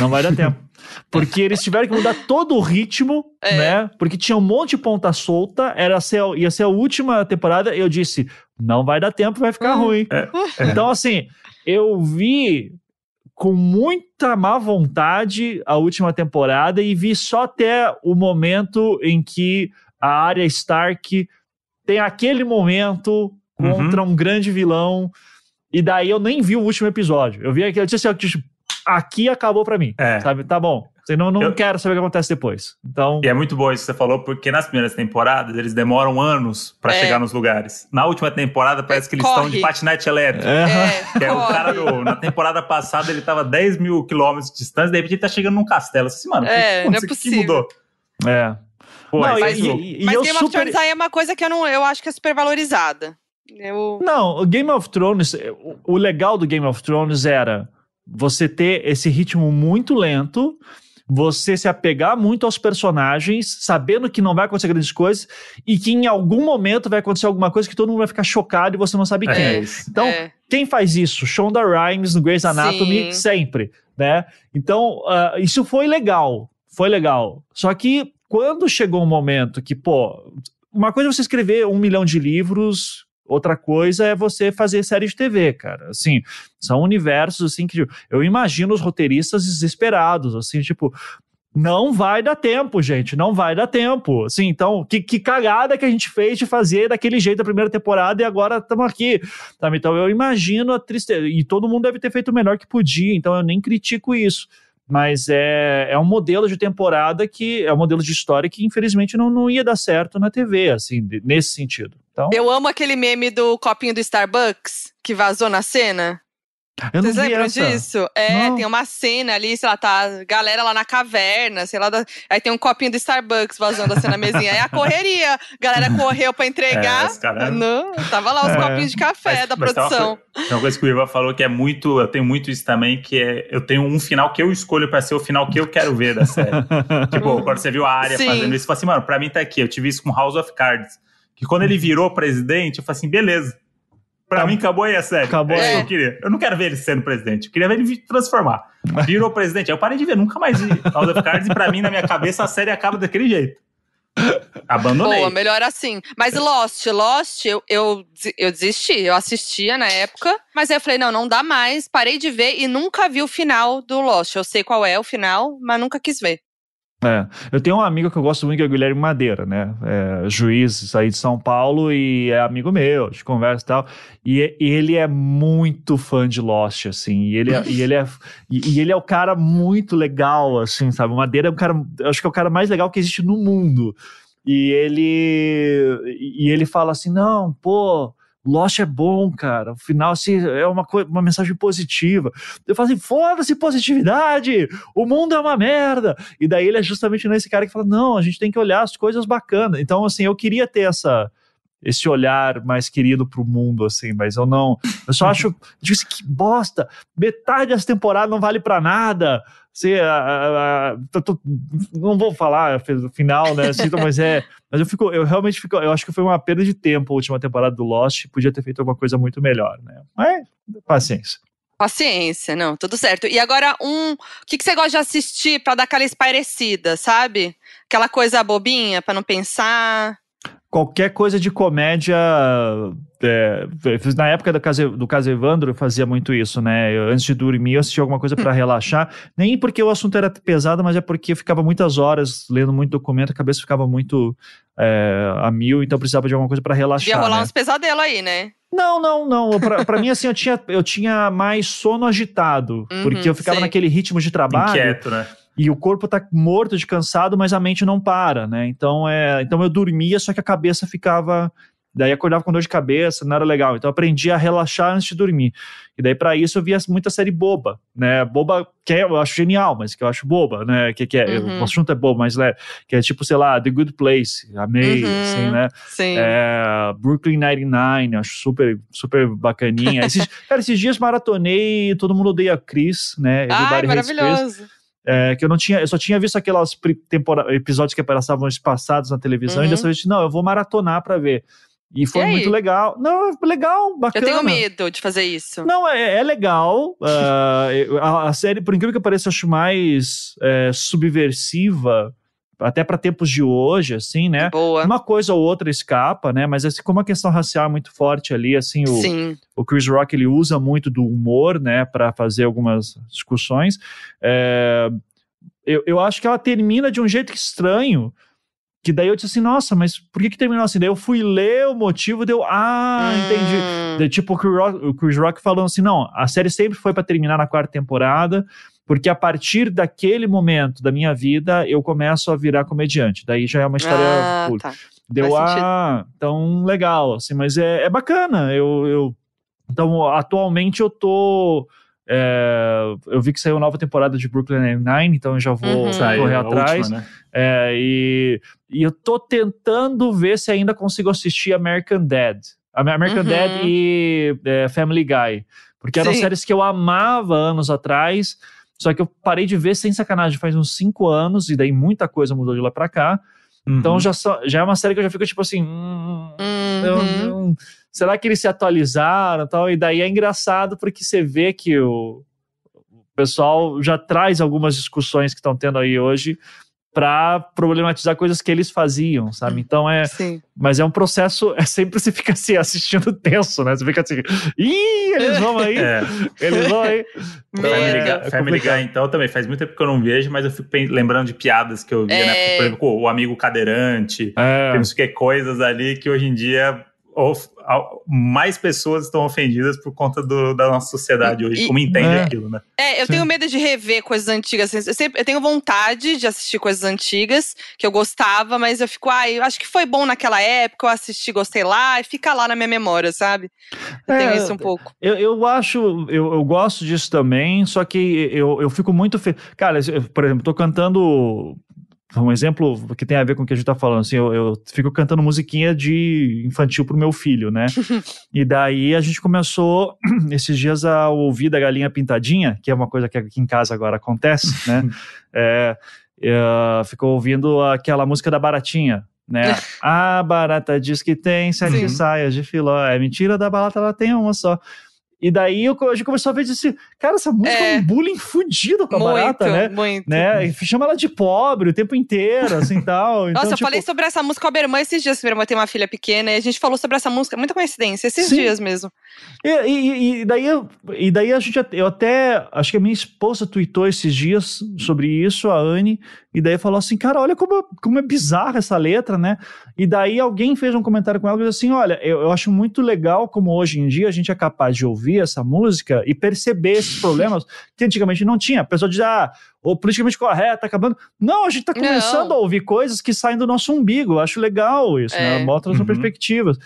Não vai dar [laughs] tempo. Porque eles tiveram que mudar todo o ritmo, é. né? Porque tinha um monte de ponta solta, era ser, ia ser a última temporada. Eu disse: não vai dar tempo, vai ficar uhum. ruim. É. é. Então, assim, eu vi com muita má vontade a última temporada e vi só até o momento em que a área Stark tem aquele momento contra uhum. um grande vilão. E daí eu nem vi o último episódio. Eu vi aqui, eu disse assim, aqui acabou para mim. É. Sabe? Tá bom. Eu não, eu... quero saber o que acontece depois. Então... E é muito bom isso que você falou, porque nas primeiras temporadas eles demoram anos para é. chegar nos lugares. Na última temporada parece que eles estão de patinete elétrico. É, que é o cara do, Na temporada passada ele tava 10 mil quilômetros de distância, de repente ele tá chegando num castelo. Assim, mano, é, que, não é possível. que mudou? É. Pô, não, mas, e, e, mas Game super... of Thrones aí é uma coisa que eu, não, eu acho que é super valorizada. Eu... Não, o Game of Thrones, o legal do Game of Thrones era você ter esse ritmo muito lento, você se apegar muito aos personagens, sabendo que não vai acontecer grandes coisas e que em algum momento vai acontecer alguma coisa que todo mundo vai ficar chocado e você não sabe quem. É então, é. quem faz isso? Shonda Rhimes no Grey's Anatomy, Sim. sempre, né? Então, uh, isso foi legal, foi legal. Só que quando chegou um momento que, pô, uma coisa é você escrever um milhão de livros Outra coisa é você fazer série de TV, cara. Assim, são universos assim que eu imagino os roteiristas desesperados, assim, tipo, não vai dar tempo, gente, não vai dar tempo. Assim, então, que, que cagada que a gente fez de fazer daquele jeito a primeira temporada e agora estamos aqui. Sabe? Então, eu imagino a tristeza. E todo mundo deve ter feito o melhor que podia, então eu nem critico isso mas é, é um modelo de temporada que é um modelo de história que infelizmente não, não ia dar certo na TV, assim, nesse sentido. Então, eu amo aquele meme do copinho do Starbucks que vazou na cena. Eu Vocês não vi lembram essa. disso? É, Não. tem uma cena ali, sei lá, tá galera lá na caverna, sei lá, da- aí tem um copinho do Starbucks vazando assim na mesinha. Aí a correria, galera correu pra entregar. É, os caras- Não, tava lá os É. copinhos de café da Mas uma produção. Tem uma coisa que o Ivan falou que é muito. Eu tenho muito isso também, que é. Eu tenho um final que eu escolho pra ser o final que eu quero ver da série. [laughs] tipo, quando você viu a área Sim. fazendo isso, você fala assim, mano, pra mim tá aqui. Eu tive isso com House of Cards. Que quando ele virou presidente, eu falei assim, beleza. Pra Tá. mim acabou aí a série. Acabou é aí. que eu queria. Eu não quero ver ele sendo presidente. Eu queria ver ele transformar. Virou presidente. Aí eu parei de ver, nunca mais vi House of Cards. E pra mim, na minha cabeça, a série acaba daquele jeito. Abandonei. Boa, melhor assim. Mas Lost, Lost, eu, eu, eu desisti. Eu assistia na época, mas aí eu falei, não, não dá mais. Parei de ver e nunca vi o final do Lost. Eu sei qual é o final, mas nunca quis ver. É, eu tenho um amigo que eu gosto muito, que é o Guilherme Madeira, né? É, juiz aí de São Paulo e é amigo meu, de conversa e tal. E, e ele é muito fã de Lost, assim. E ele é, e ele é, e, e ele é o cara muito legal, assim, sabe? O Madeira é um cara, acho que é o cara mais legal que existe no mundo. E ele, e ele fala assim: não, pô. Lost é bom, cara. O final assim, é uma, uma mensagem positiva. Eu falo assim: foda-se positividade! O mundo é uma merda! E daí ele é justamente nesse cara que fala: não, a gente tem que olhar as coisas bacanas. Então, assim, eu queria ter essa, esse olhar mais querido pro mundo, assim, mas eu não. Eu só [laughs] acho. Digo assim, que bosta! Metade dessa temporada não vale pra nada. Assim, a- a- a- tô- não vou falar o final, né? [laughs] mas é. Mas eu fico, eu realmente fico. Eu acho que foi uma perda de tempo a última temporada do Lost. Podia ter feito alguma coisa muito melhor, né? Mas, paciência. Paciência, não, tudo certo. E agora, um. O que, que você gosta de assistir pra dar aquela espairecida, sabe? Aquela coisa bobinha pra não pensar. Qualquer coisa de comédia. é, na época do Case, do Caso Evandro, eu fazia muito isso, né? Eu, antes de dormir, eu assistia alguma coisa para relaxar. Nem porque o assunto era pesado, mas é porque eu ficava muitas horas lendo muito documento, a cabeça ficava muito é, a mil, então eu precisava de alguma coisa para relaxar. Devia rolar né? uns pesadelos aí, né? Não, não, não. Pra, pra mim, assim, eu tinha, eu tinha mais sono agitado, Uhum, porque eu ficava sei. naquele ritmo de trabalho Inquieto, né? E o corpo tá morto de cansado, mas a mente não para, né? Então é, então eu dormia, só que a cabeça ficava daí acordava com dor de cabeça, não era legal. Então eu aprendi a relaxar antes de dormir. E daí para isso eu via muita série boba, né? Boba que é, eu acho genial, mas que eu acho boba, né? Que que é, Uhum. o assunto é bobo, mas é, que é tipo, sei lá, The Good Place, amei, Uhum. assim, né? Sim. É, Brooklyn 99, acho super, super bacaninha. Esses, [laughs] cara, esses dias maratonei Todo Mundo Odeia Chris, né? Ai, Everybody Hates Chris, maravilhoso. É, que eu não tinha, eu só tinha visto tempora- episódios que passavam passados na televisão Uhum. e dessa vez, não, eu vou maratonar pra ver. E foi E muito legal. Não, legal, Eu bacana. tenho medo de fazer isso. Não, é, é legal. [laughs] eu- a, a série, por incrível que pareça, eu acho mais é, subversiva, até pra tempos de hoje, assim, né? Boa. Uma coisa ou outra escapa, né? Mas assim, como a questão racial é muito forte ali, assim, o, Sim. o Chris Rock ele usa muito do humor, né, para fazer algumas discussões. É, eu, eu acho que ela termina de um jeito estranho. Que daí eu disse assim, nossa, mas por que, que terminou assim? Daí eu fui ler o motivo, deu, ah, entendi. Hum, Daí, tipo, o Chris, Rock, o Chris Rock falando assim: não, a série sempre foi para terminar na quarta temporada, porque a partir daquele momento da minha vida eu começo a virar comediante. Daí já é uma história. Ah, pula. tá. Deu Faz ah, então legal, assim, mas é, é bacana. Eu, eu, então, atualmente eu tô. é, eu vi que saiu nova temporada de Brooklyn Nine-Nine, então eu já vou Uhum. Correr a atrás. última, né? É, e, e eu tô tentando ver se ainda consigo assistir American Dad. Am- American Uhum. Dad e é, Family Guy. Porque eram Sim. séries que eu amava anos atrás, só que eu parei de ver sem sacanagem faz uns cinco anos, e daí muita coisa mudou de lá pra cá. Então Uhum. já, só- já é uma série que eu já fico tipo assim. hum, eu Uhum. não- será que eles se atualizaram e tal? E daí é engraçado porque você vê que o, o pessoal já traz algumas discussões que estão tendo aí hoje para problematizar coisas que eles faziam, sabe? Então é, Sim. mas é um processo, [laughs] é sempre você fica assim assistindo tenso, né? Você fica assim, ih, eles vão aí, [laughs] É. eles vão aí. [laughs] Family, Medo. Guy, É Family. Guy, então, também faz muito tempo que eu não vejo, mas eu fico lembrando de piadas que eu via, É. né? Por exemplo, o amigo cadeirante, É, tem não sei o que, coisas ali que hoje em dia of, mais pessoas estão ofendidas por conta do, da nossa sociedade hoje, e, como entende é. aquilo, né? É, eu Sim. tenho medo de rever coisas antigas. Assim, eu, sempre, eu tenho vontade de assistir coisas antigas que eu gostava, mas eu fico, ai, ah, acho que foi bom naquela época, eu assisti, gostei lá, e fica lá na minha memória, sabe? Eu é, tenho isso um pouco. Eu, eu acho, eu, eu gosto disso também, só que eu, eu fico muito. Fe... Cara, eu, por exemplo, tô cantando um exemplo que tem a ver com o que a gente tá falando, assim, eu, eu fico cantando musiquinha de infantil pro meu filho, né? [laughs] e daí a gente começou [clears throat] esses dias a ouvir da Galinha Pintadinha, que é uma coisa que aqui em casa agora acontece, [laughs] né? é, é, ficou ouvindo aquela música da Baratinha, né? [laughs] a barata diz que tem sete Sim. saias de filó. É mentira da barata, ela tem uma só. E daí eu, a gente começou a ver assim, cara, essa música é, é um bullying fudido com a muito, barata, né? Muito. né? Chama ela de pobre o tempo inteiro, assim [laughs] tal. Então, Nossa, eu tipo... falei sobre essa música com a minha irmã esses dias, minha irmã tem uma filha pequena, e a gente falou sobre essa música, muita coincidência, esses Sim. dias mesmo. E, e, e, daí, e daí a gente, eu até, acho que a minha esposa tweetou esses dias sobre isso, a Anne, e daí falou assim, cara, olha como, como é bizarra essa letra, né? E daí alguém fez um comentário com ela e disse assim, olha, eu, eu acho muito legal como hoje em dia a gente é capaz de ouvir essa música e perceber esses [laughs] problemas que antigamente não tinha. A pessoa diz, ah, o politicamente correto, tá acabando. Não, a gente tá começando não. a ouvir coisas que saem do nosso umbigo. Eu acho legal isso, né? é. né? Mostra uhum. perspectivas.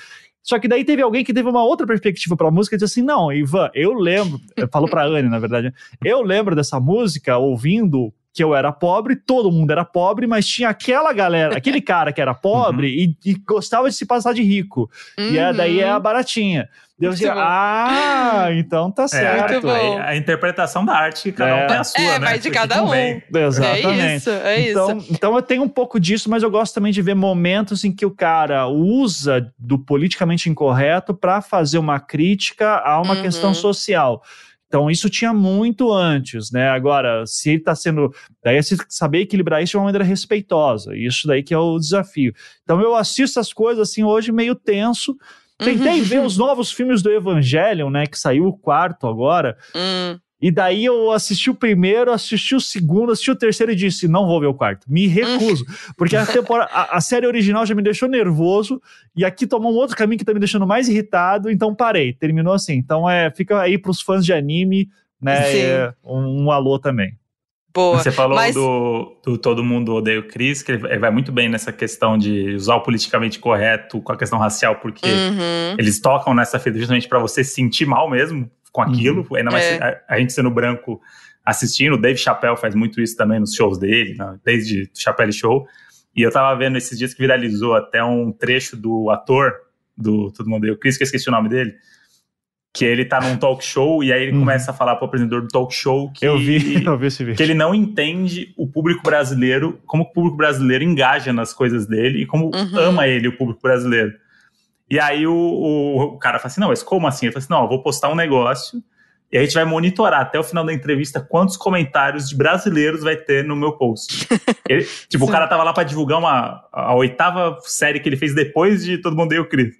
Só que daí teve alguém que teve uma outra perspectiva para a música e disse assim: não, Ivan, eu lembro, falou para Anne, na verdade, eu lembro dessa música ouvindo que eu era pobre, todo mundo era pobre, mas tinha aquela galera, [laughs] aquele cara que era pobre uhum. e, e, gostava de se passar de rico. Uhum. E é, daí é a baratinha. Deus dizia, ah, então tá é, certo. É, a, a, interpretação da arte, cada é. um tem a sua, é, né? vai de cada um. Exatamente. É isso, é então, isso. Então eu tenho um pouco disso, mas eu gosto também de ver momentos em que o cara usa do politicamente incorreto para fazer uma crítica a uma uhum. questão social. Então, isso tinha muito antes, né? Agora, se ele está sendo. Daí é saber equilibrar isso de uma maneira respeitosa. Isso daí que é o desafio. Então, eu assisto as coisas assim hoje meio tenso. Tentei uhum. ver os novos filmes do Evangelion, né? Que saiu o quarto agora. Uhum. E daí eu assisti o primeiro, assisti o segundo, assisti o terceiro e disse: não vou ver o quarto. Me recuso. [laughs] Porque a, temporada, a, a, série original já me deixou nervoso, e aqui tomou um outro caminho que tá me deixando mais irritado, então parei. Terminou assim. Então é, fica aí pros fãs de anime, né? É, um, um, alô também. Boa. Você falou Mas... do, do, Todo Mundo Odeia o Chris, que ele vai muito bem nessa questão de usar o politicamente correto com a questão racial, porque uhum. eles tocam nessa ferida justamente para você se sentir mal mesmo com aquilo, uhum. ainda mais é. a, a, gente sendo branco assistindo. O Dave Chappelle faz muito isso também nos shows dele, né? desde Chappelle Show. E eu tava vendo esses dias que viralizou até um trecho do ator do Todo Mundo Deu Chris, que eu esqueci o nome dele, que ele tá num talk show e aí ele uhum. começa a falar pro apresentador do talk show que, eu vi, [laughs] eu vi esse vídeo. que ele não entende o público brasileiro, como o público brasileiro engaja nas coisas dele e como uhum. ama ele, o público brasileiro. E aí o, o, cara fala assim: não, mas como assim? Ele fala assim: não, eu vou postar um negócio e a gente vai monitorar até o final da entrevista quantos comentários de brasileiros vai ter no meu post. [laughs] Ele, tipo, o cara tava lá para divulgar uma, a oitava série que ele fez depois de Todo Mundo Deu Cris.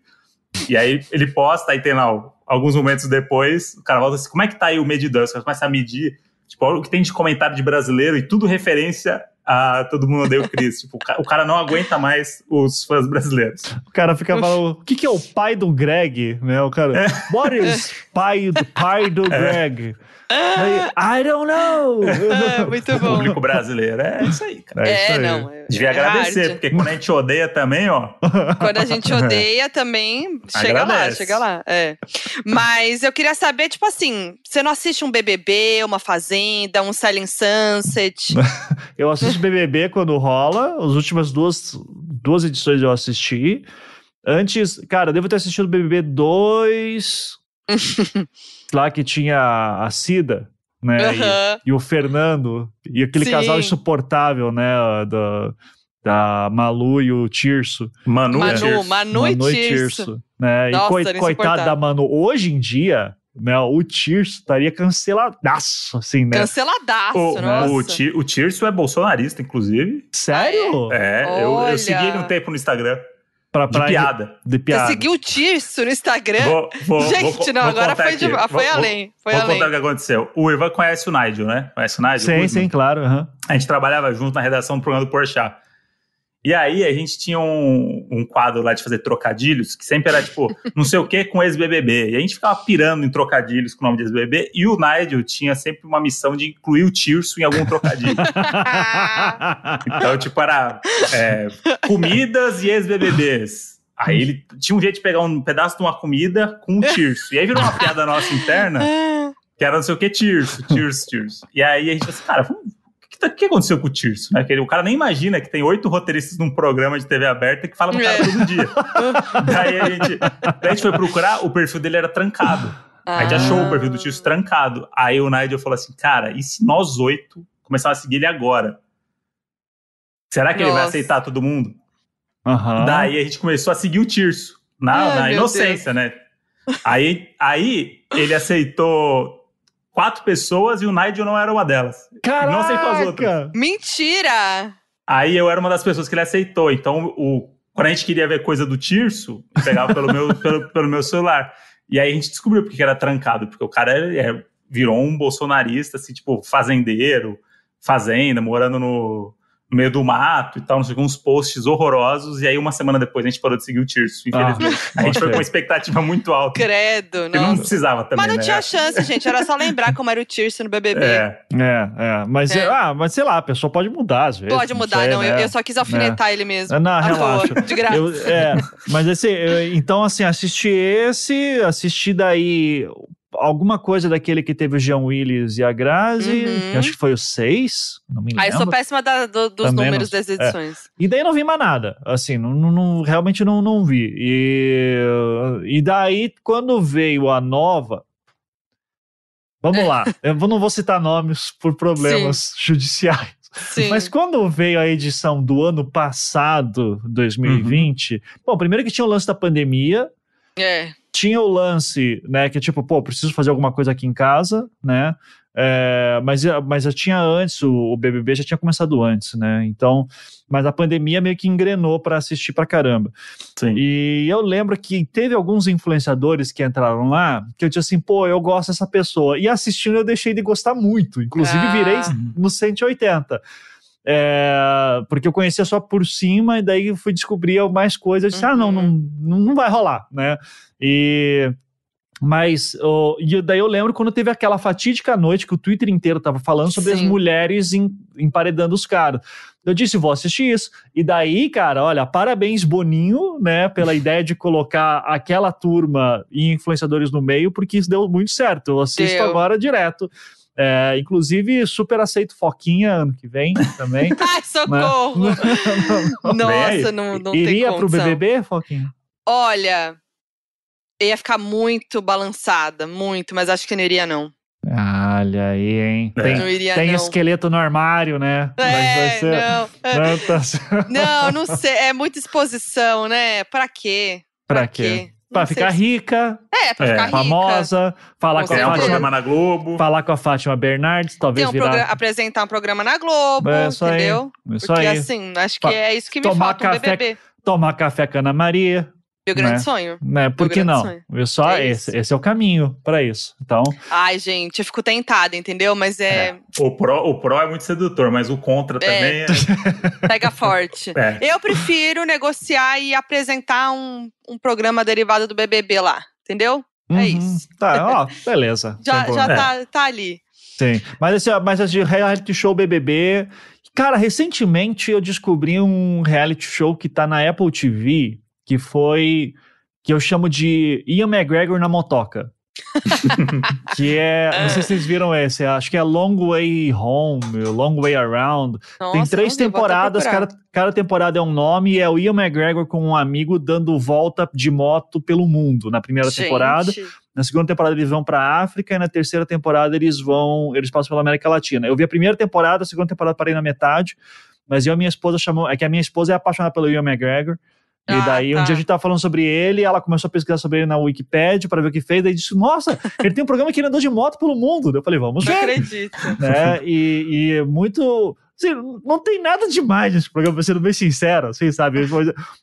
E aí ele posta, aí tem lá alguns momentos depois, o cara volta assim: como é que tá aí o medidor? Você começa a medir tipo, o que tem de comentário de brasileiro e tudo referência a Todo Mundo Odeia o Chris. tipo, o cara não aguenta mais os fãs brasileiros. O cara fica falando, o que, que é o pai do Greg? Né? O cara, é. what is [laughs] pai do pai do é. Greg? I don't know! [laughs] É, [laughs] muito bom. O público brasileiro, é isso aí, cara. É, é aí. não. É, Devia agradecer, arte. porque quando a gente odeia também, ó. Quando a gente odeia [laughs] também, chega Agradece. lá, chega lá. É. Mas eu queria saber, tipo assim, você não assiste um BBB, uma Fazenda, um Silent Sunset? eu assisto BBB quando rola, as últimas duas, duas edições eu assisti. Antes, cara, eu devo ter assistido BBB 2 lá que tinha a Cida, né? Uhum. E, e, o Fernando, e aquele Sim. casal insuportável, né? Da, da Malu e o Tirso. Manu, Manu, Tirso. Manu, Manu e Tirso. Tirso né? Nossa, e coitada da Manu, hoje em dia, né, o Tirso estaria canceladaço, assim, né? Canceladaço, o, nossa. O, o Tirso é bolsonarista, inclusive. Sério? É, eu, eu segui ele um tempo no Instagram. Pra, pra de piada. De piada. Você seguiu o Tirso no Instagram? Vou, vou, Gente, vou, não, agora foi, de, foi além. Foi vou além. contar o que aconteceu. O Ivan conhece o Nigel, né? Conhece o Nigel? Sim, sim, claro. Uhum. A gente trabalhava junto na redação do programa do Porchat. E aí a gente tinha um, um quadro lá de fazer trocadilhos, que sempre era tipo, [laughs] não sei o que com ex-BBB. E a gente ficava pirando em trocadilhos com o nome de ex-BBB. E o Nigel tinha sempre uma missão de incluir o Tirso em algum trocadilho. [laughs] então, tipo, era é, comidas e ex-BBBs. Aí ele tinha um jeito de pegar um pedaço de uma comida com um Tirso. E aí virou uma piada nossa interna, [laughs] que era não sei o que Tirso, Tirso, Tirso. E aí a gente falou assim, cara, vamos o que aconteceu com o Tirso? Né? Que o cara nem imagina que tem oito roteiristas num programa de TV aberta que falam no cara é. todo dia. [laughs] daí, a gente, daí a gente foi procurar, o perfil dele era trancado. Ah. A gente achou o perfil do Tirso trancado. Aí o Nigel falou assim: cara, e se nós oito começarmos a seguir ele agora? Será que Nossa. ele vai aceitar todo mundo? Uhum. Daí a gente começou a seguir o Tirso, na, Ai, na inocência, Deus. né? Aí, aí ele aceitou quatro pessoas e o Nigel não era uma delas. Caraca! Não aceitou as outras. Mentira! Aí eu era uma das pessoas que ele aceitou. Então, o, quando a gente queria ver coisa do Tirso, pegava pelo meu, [laughs] pelo, pelo meu celular. E aí a gente descobriu porque era trancado, porque o cara é, virou um bolsonarista, assim, tipo, fazendeiro, fazenda, morando no, no meio do mato e tal, não sei uns posts horrorosos, e aí uma semana depois a gente parou de seguir o Tirso, infelizmente. Ah, a gente foi com uma expectativa muito alta. Credo, não. não precisava também, Mas não né? tinha chance, gente, era só lembrar como era o Tirso no BBB. É, é, é. Mas, é. Ah, mas sei lá, a pessoa pode mudar às vezes. Pode mudar, não, né? eu, eu, só quis alfinetar é. ele mesmo. Não, relaxa. de graça. Eu, é, mas esse, então assim, assisti esse, assisti daí alguma coisa daquele que teve o Jean Willis e a Grazi, uhum. acho que foi o 6, não me lembro. Aí eu sou péssima da, do, dos Também números não, das é. edições. É. E daí não vi mais nada, assim, não, não, realmente não, não vi. E, e daí, quando veio a nova, vamos lá, eu não vou citar nomes por problemas Sim. judiciais. Sim. Mas quando veio a edição do ano passado, 2020, uhum. bom, primeiro que tinha o lance da pandemia. É tinha o lance, né, que é tipo, pô, preciso fazer alguma coisa aqui em casa, né? É, mas, mas eu tinha antes, o, o, BBB já tinha começado antes, né? Então, mas a pandemia meio que engrenou para assistir pra caramba. Sim. E eu lembro que teve alguns influenciadores que entraram lá que eu disse assim, pô, eu gosto dessa pessoa. E assistindo eu deixei de gostar muito. Inclusive, ah. virei no 180. É, porque eu conhecia só por cima e daí fui descobrir mais coisas. Disse, uhum. ah, não, uhum. não, não vai rolar, né? E mas oh, e daí eu lembro quando teve aquela fatídica noite que o Twitter inteiro tava falando sobre Sim. as mulheres em, emparedando os caras. Eu disse, vou assistir isso. E daí, cara, olha, parabéns, Boninho, né, pela [laughs] ideia de colocar aquela turma e influenciadores no meio, porque isso deu muito certo. Eu assisto deu. agora direto. É, inclusive, super aceito Foquinha ano que vem também. [laughs] Ai, socorro! Né? [laughs] Nossa, não, não Iria tem pro BBB, Foquinha? Olha, ia ficar muito balançada, muito, mas acho que não iria, não. Olha aí, hein? Tem, não iria, tem não. esqueleto no armário, né? É, ser... não. Não, tá... não, não sei. É muita exposição, né? Pra quê? Pra, pra quê? quê? Pra ficar rica. É, pra ficar é. famosa, falar com, com a Fátima. programa na Globo. Falar com a Fátima Bernardes, talvez um virar... apresentar um programa na Globo, é, entendeu? Aí, isso Porque aí. assim, acho que é isso que me tomar falta café, BBB. Tomar café com a Ana Maria. Meu grande né? sonho. Né? Por que não? Eu só é esse, esse é o caminho para isso. Então. Ai, gente, eu fico tentada, entendeu? Mas é. é. O pró, o pró é muito sedutor, mas o contra é. também é. [laughs] Pega forte. É. Eu prefiro negociar e apresentar um, um programa derivado do BBB lá, entendeu? É uhum. É isso. Tá, ó, beleza. [laughs] já já tá, tá ali. Sim. Mas esse, mas esse reality show BBB. Cara, recentemente eu descobri um reality show que tá na Apple TV que foi que eu chamo de Ian McGregor na motoca. [laughs] que é, não sei se vocês viram esse, acho que é Long Way Home, Long Way Around. Nossa, Tem três temporadas, cada, cada temporada é um nome, e é o Ian McGregor com um amigo dando volta de moto pelo mundo na primeira Gente. temporada. Na segunda temporada eles vão para África e na terceira temporada eles vão, eles passam pela América Latina. Eu vi a primeira temporada, a segunda temporada parei na metade, mas eu e a minha esposa chamou, é que a minha esposa é apaixonada pelo Ian McGregor. E ah, daí, tá. um dia a gente tava falando sobre ele, ela começou a pesquisar sobre ele na Wikipedia para ver o que fez, daí disse, nossa, ele tem um programa que ele andou de moto pelo mundo. Eu falei, vamos ver. Não acredito. Né? E, e muito Assim, não tem nada demais nesse programa, sendo bem sincero, assim, sabe?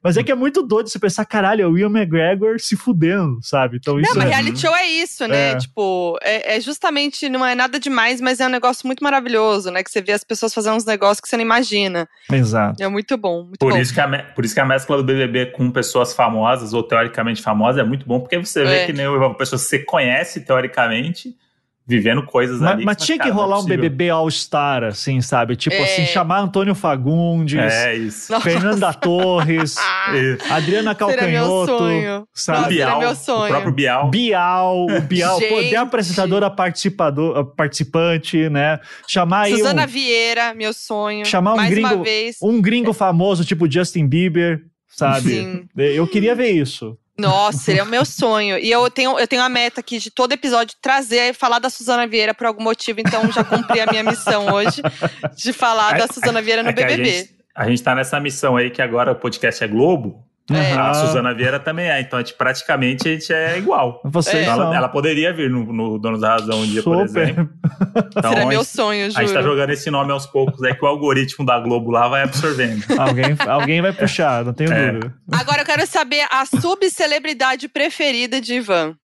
Mas é que é muito doido você pensar, caralho, é o Ian McGregor se fudendo, sabe? Então, isso não, mas é... reality show é isso, né? É. Tipo, é, é, justamente, não é nada demais, mas é um negócio muito maravilhoso, né? Que você vê as pessoas fazendo uns negócios que você não imagina. Exato. É muito bom, muito por bom. Isso que a, por isso que a mescla do BBB com pessoas famosas, ou teoricamente famosas, é muito bom, porque você vê é. que nem uma pessoa que você conhece teoricamente vivendo coisas mas, ali. Mas tinha que é rolar é um BBB All-Star, assim, sabe? Tipo é. assim, chamar Antônio Fagundes, é isso. Fernanda Torres, [laughs] Adriana Calcanhoto, sabe? Bial, meu sonho. O próprio Bial. Bial, o Bial, poder apresentadora participador, participante, né? Chamar Suzana um, Vieira, meu sonho. Chamar um Mais gringo, um gringo famoso, tipo Justin Bieber, sabe? Sim. Eu queria ver isso. Nossa, seria [laughs] o meu sonho. E eu tenho, eu tenho a meta aqui de todo episódio trazer, falar da Suzana Vieira por algum motivo, então já cumpri a minha missão hoje de falar é, da Suzana Vieira no é BBB. A gente, a gente tá nessa missão aí que agora o podcast é Globo, é. A Suzana Vieira também é, então a gente, praticamente a gente é igual. Vocês então, ela, ela, poderia vir no, no Donos da Razão um dia, Super. por exemplo. [laughs] Então, Seria meu sonho, juro. A gente tá jogando esse nome aos poucos, é que o algoritmo da Globo lá vai absorvendo. [laughs] alguém, alguém vai puxar, não tenho é. dúvida. Agora eu quero saber a subcelebridade preferida de Ivan.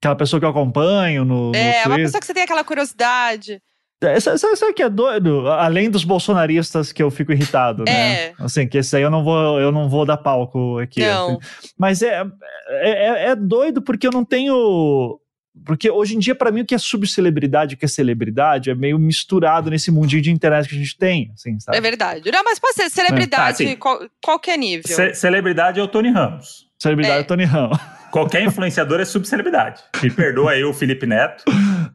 Aquela pessoa que eu acompanho no. É, no uma pessoa que você tem aquela curiosidade. É, sabe, que é doido? Além dos bolsonaristas que eu fico irritado, né? É. Assim, que esse aí eu não vou, eu não vou dar palco aqui. Não. Assim. Mas é, é, é doido porque eu não tenho. Porque hoje em dia, para mim, o que é subcelebridade o que é celebridade é meio misturado nesse mundinho de internet que a gente tem, assim, sabe? É verdade. Não, mas pode ser celebridade, é. ah, qual, qualquer nível. Ce celebridade é o Tony Ramos. Celebridade é, é o Tony Ramos. [laughs] Qualquer influenciador é subcelebridade. Me perdoa aí o Felipe Neto.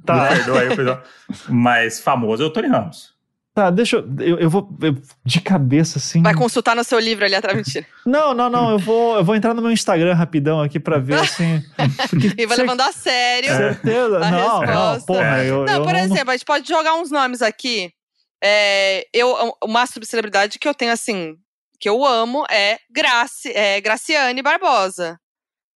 Tá. Me perdoa aí o pessoal. Mas famoso é o Tony Ramos. Tá, deixa eu. Eu, eu vou. Eu, de cabeça, assim. Vai consultar no seu livro ali atrás, mentira. [laughs] Não, não, não. Eu vou, eu vou entrar no meu Instagram rapidão aqui pra ver, assim. [laughs] e vai levando a sério. Certeza. A não, resposta. não, porra. Eu, não, eu por não... exemplo, a gente pode jogar uns nomes aqui. É, eu, uma subcelebridade que eu tenho, assim, que eu amo é, Graci, é Graciane Barbosa.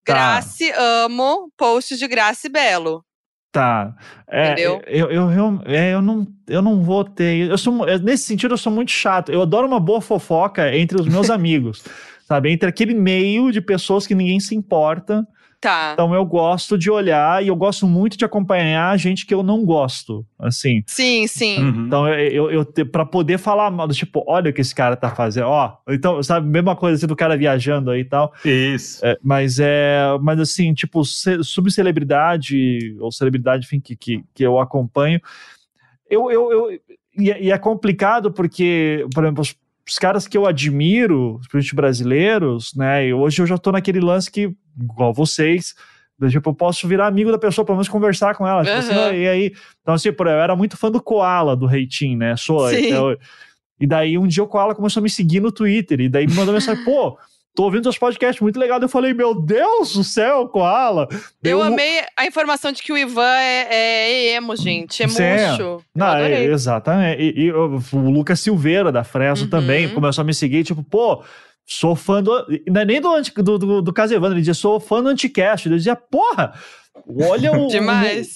Tá. Grace, amo posts de Grace Belo. Tá. É, Entendeu? Eu, eu, eu, é, eu, não, eu não vou ter. Eu sou, nesse sentido, eu sou muito chato. Eu adoro uma boa fofoca entre os meus [laughs] amigos. Sabe? Entre aquele meio de pessoas que ninguém se importa. Tá. Então eu gosto de olhar e eu gosto muito de acompanhar gente que eu não gosto, assim. Sim, sim. Uhum. Então eu, eu, eu para poder falar mal, tipo, olha o que esse cara tá fazendo, ó. Então, sabe, mesma coisa assim do cara viajando aí e tal. Isso. É, mas é, mas assim, tipo, subcelebridade ou celebridade, enfim, que, que, que eu acompanho, eu, eu, eu e, é, e é complicado porque, por exemplo, os caras que eu admiro, os brasileiros, né? E hoje eu já tô naquele lance que, igual vocês, tipo, eu posso virar amigo da pessoa, pelo menos conversar com ela. Tipo, assim, e aí, então, assim, por, eu era muito fã do Koala, do Reitinho, né? Sou. Então, e daí um dia o Koala começou a me seguir no Twitter, e daí me mandou mensagem, pô tô ouvindo seus podcasts, muito legal. Eu falei, meu Deus do céu, Koala. Eu, eu amei a informação de que o Ivan é, é emo, gente. É murcho. Não, é, exatamente. E, e, o Lucas Silveira, da Fresno, uhum. também, começou a me seguir, tipo, pô, sou fã do. Não é nem do, do, do, do Caso Evandro, ele dizia, sou fã do Anticast. Ele dizia, porra, olha [laughs] o, o,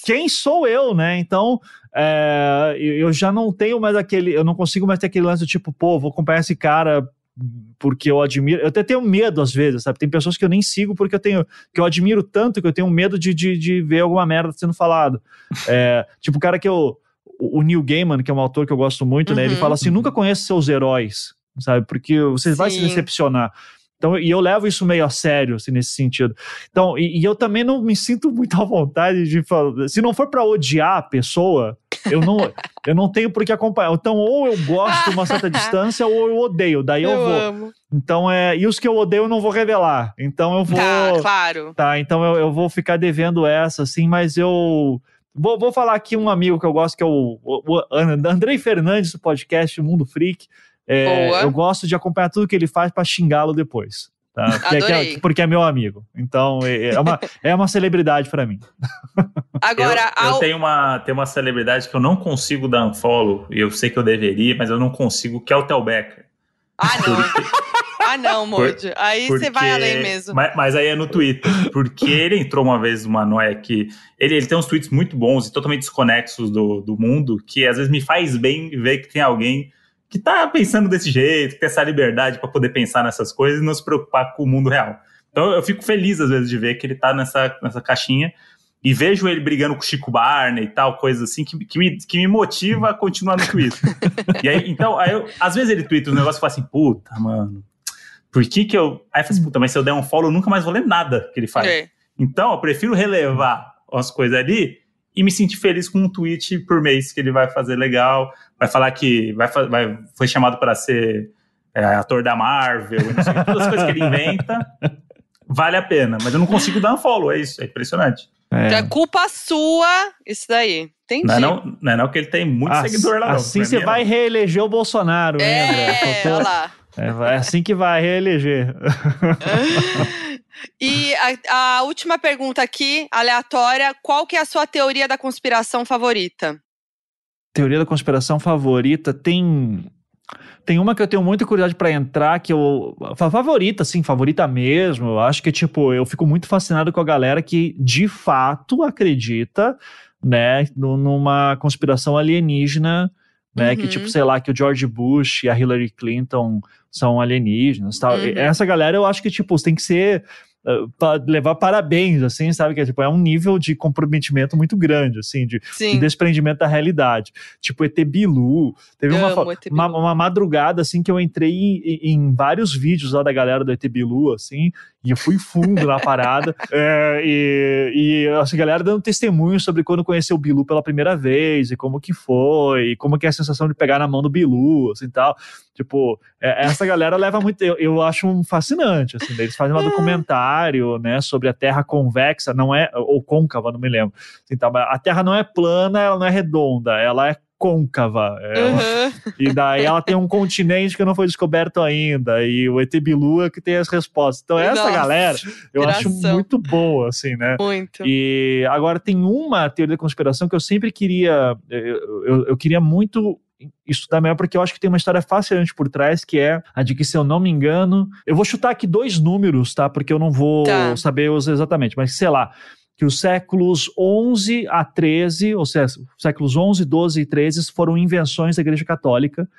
quem sou eu, né? Então, é, eu já não tenho mais aquele, eu não consigo mais ter aquele lance do tipo, pô, vou acompanhar esse cara porque eu admiro, eu até tenho medo às vezes, sabe? Tem pessoas que eu nem sigo porque eu tenho, que eu admiro tanto que eu tenho medo de, de, de ver alguma merda sendo falado. [laughs] É, tipo, o cara que eu, o Neil Gaiman, que é um autor que eu gosto muito, uhum. né? Ele uhum. fala assim: nunca conheça seus heróis, sabe? Porque você Sim. vai se decepcionar. Então, e eu levo isso meio a sério, assim, nesse sentido. Então, e, e eu também não me sinto muito à vontade de falar. Se não for para odiar a pessoa, eu não, eu não tenho por que acompanhar. Então, ou eu gosto de uma certa [laughs] distância, ou eu odeio. Daí eu, eu vou. Amo. Então, é. E os que eu odeio eu não vou revelar. Então eu vou. Tá, claro. Tá, então eu, eu vou ficar devendo essa, assim, mas eu. Vou, vou falar aqui um amigo que eu gosto, que é o, o, o Andrei Fernandes, do podcast Mundo Freak. É, eu gosto de acompanhar tudo que ele faz para xingá-lo depois. Tá? Porque, é, porque, é, meu amigo. Então, é, é uma, é uma celebridade para mim. [laughs] Agora, eu, ao... eu, tenho, uma, tenho uma celebridade que eu não consigo dar um follow, e eu sei que eu deveria, mas eu não consigo, que é o Tel Becker. Ah, não. Porque... [laughs] ah, não, Moody. Aí você vai além mesmo. Mas, mas, aí é no Twitter. Porque ele entrou uma vez numa noia que. Ele, ele tem uns tweets muito bons e totalmente desconexos do, do mundo, que às vezes me faz bem ver que tem alguém que tá pensando desse jeito, que tem essa liberdade para poder pensar nessas coisas e não se preocupar com o mundo real. Então eu fico feliz às vezes de ver que ele tá nessa, nessa caixinha e vejo ele brigando com o Chico Barney e tal, coisas assim, que, que, me, que me motiva a continuar no Twitter. e aí, então, aí eu, às vezes ele twitta um negócio e fala assim, puta, mano, por que que eu... Aí eu falo assim, puta, mas se eu der um follow, eu nunca mais vou ler nada que ele faz. É. Então, eu prefiro relevar as coisas ali e me sentir feliz com um tweet por mês que ele vai fazer legal, vai falar que vai, vai foi chamado para ser é, ator da Marvel, não sei, todas as coisas que ele inventa, vale a pena. Mas eu não consigo dar um follow, é isso, é impressionante. É. Então é culpa sua, isso daí. Entendi. Não é não, não, é não que ele tem muito As, seguidor lá, não. Assim você vai reeleger o Bolsonaro, é, né, André? Olha lá. [laughs] É, é assim que vai reeleger. [laughs] e a, a, última pergunta aqui, aleatória: qual que é a sua teoria da conspiração favorita? Teoria da conspiração favorita tem tem uma que eu tenho muita curiosidade para entrar, que eu. Favorita, sim, favorita mesmo. Eu acho que, tipo, eu fico muito fascinado com a galera que de fato acredita, né, numa conspiração alienígena, né? Uhum. Que, tipo, sei lá, que o George Bush e a Hillary Clinton são alienígenas tal. Uhum. Essa galera, eu acho que, tipo, tem que ser levar parabéns, assim, sabe? Que é, tipo, é um nível de comprometimento muito grande, assim, de, de desprendimento da realidade. Tipo, ET Bilu. Teve uma, uma, uma, madrugada, assim, que eu entrei em, em, vários vídeos lá da galera do ET Bilu, assim, e eu fui fundo na parada. [laughs] É, e, e assim, a galera dando testemunho sobre quando conheceu o Bilu pela primeira vez, e como que foi, e como que é a sensação de pegar na mão do Bilu, assim, tal. Tipo, é, essa galera leva muito. Eu, eu acho um fascinante, assim, eles fazem um é. documentário, né, sobre a Terra convexa, não é. ou côncava, não me lembro. Assim, tá, a Terra não é plana, ela não é redonda, ela é côncava. Ela, uhum. E daí ela tem um continente que não foi descoberto ainda. E o ET Bilu é que tem as respostas. Então, essa Nossa, galera eu acho muito boa, assim, né? Muito. E agora tem uma teoria da conspiração que eu sempre queria. Eu, eu, eu queria muito estudar melhor, porque eu acho que tem uma história fascinante por trás, que é a de que, se eu não me engano, eu vou chutar aqui dois números, tá? Porque eu não vou tá. saber os exatamente, mas sei lá, que os séculos 11 a 13, ou seja, séculos 11, 12 e 13 foram invenções da Igreja Católica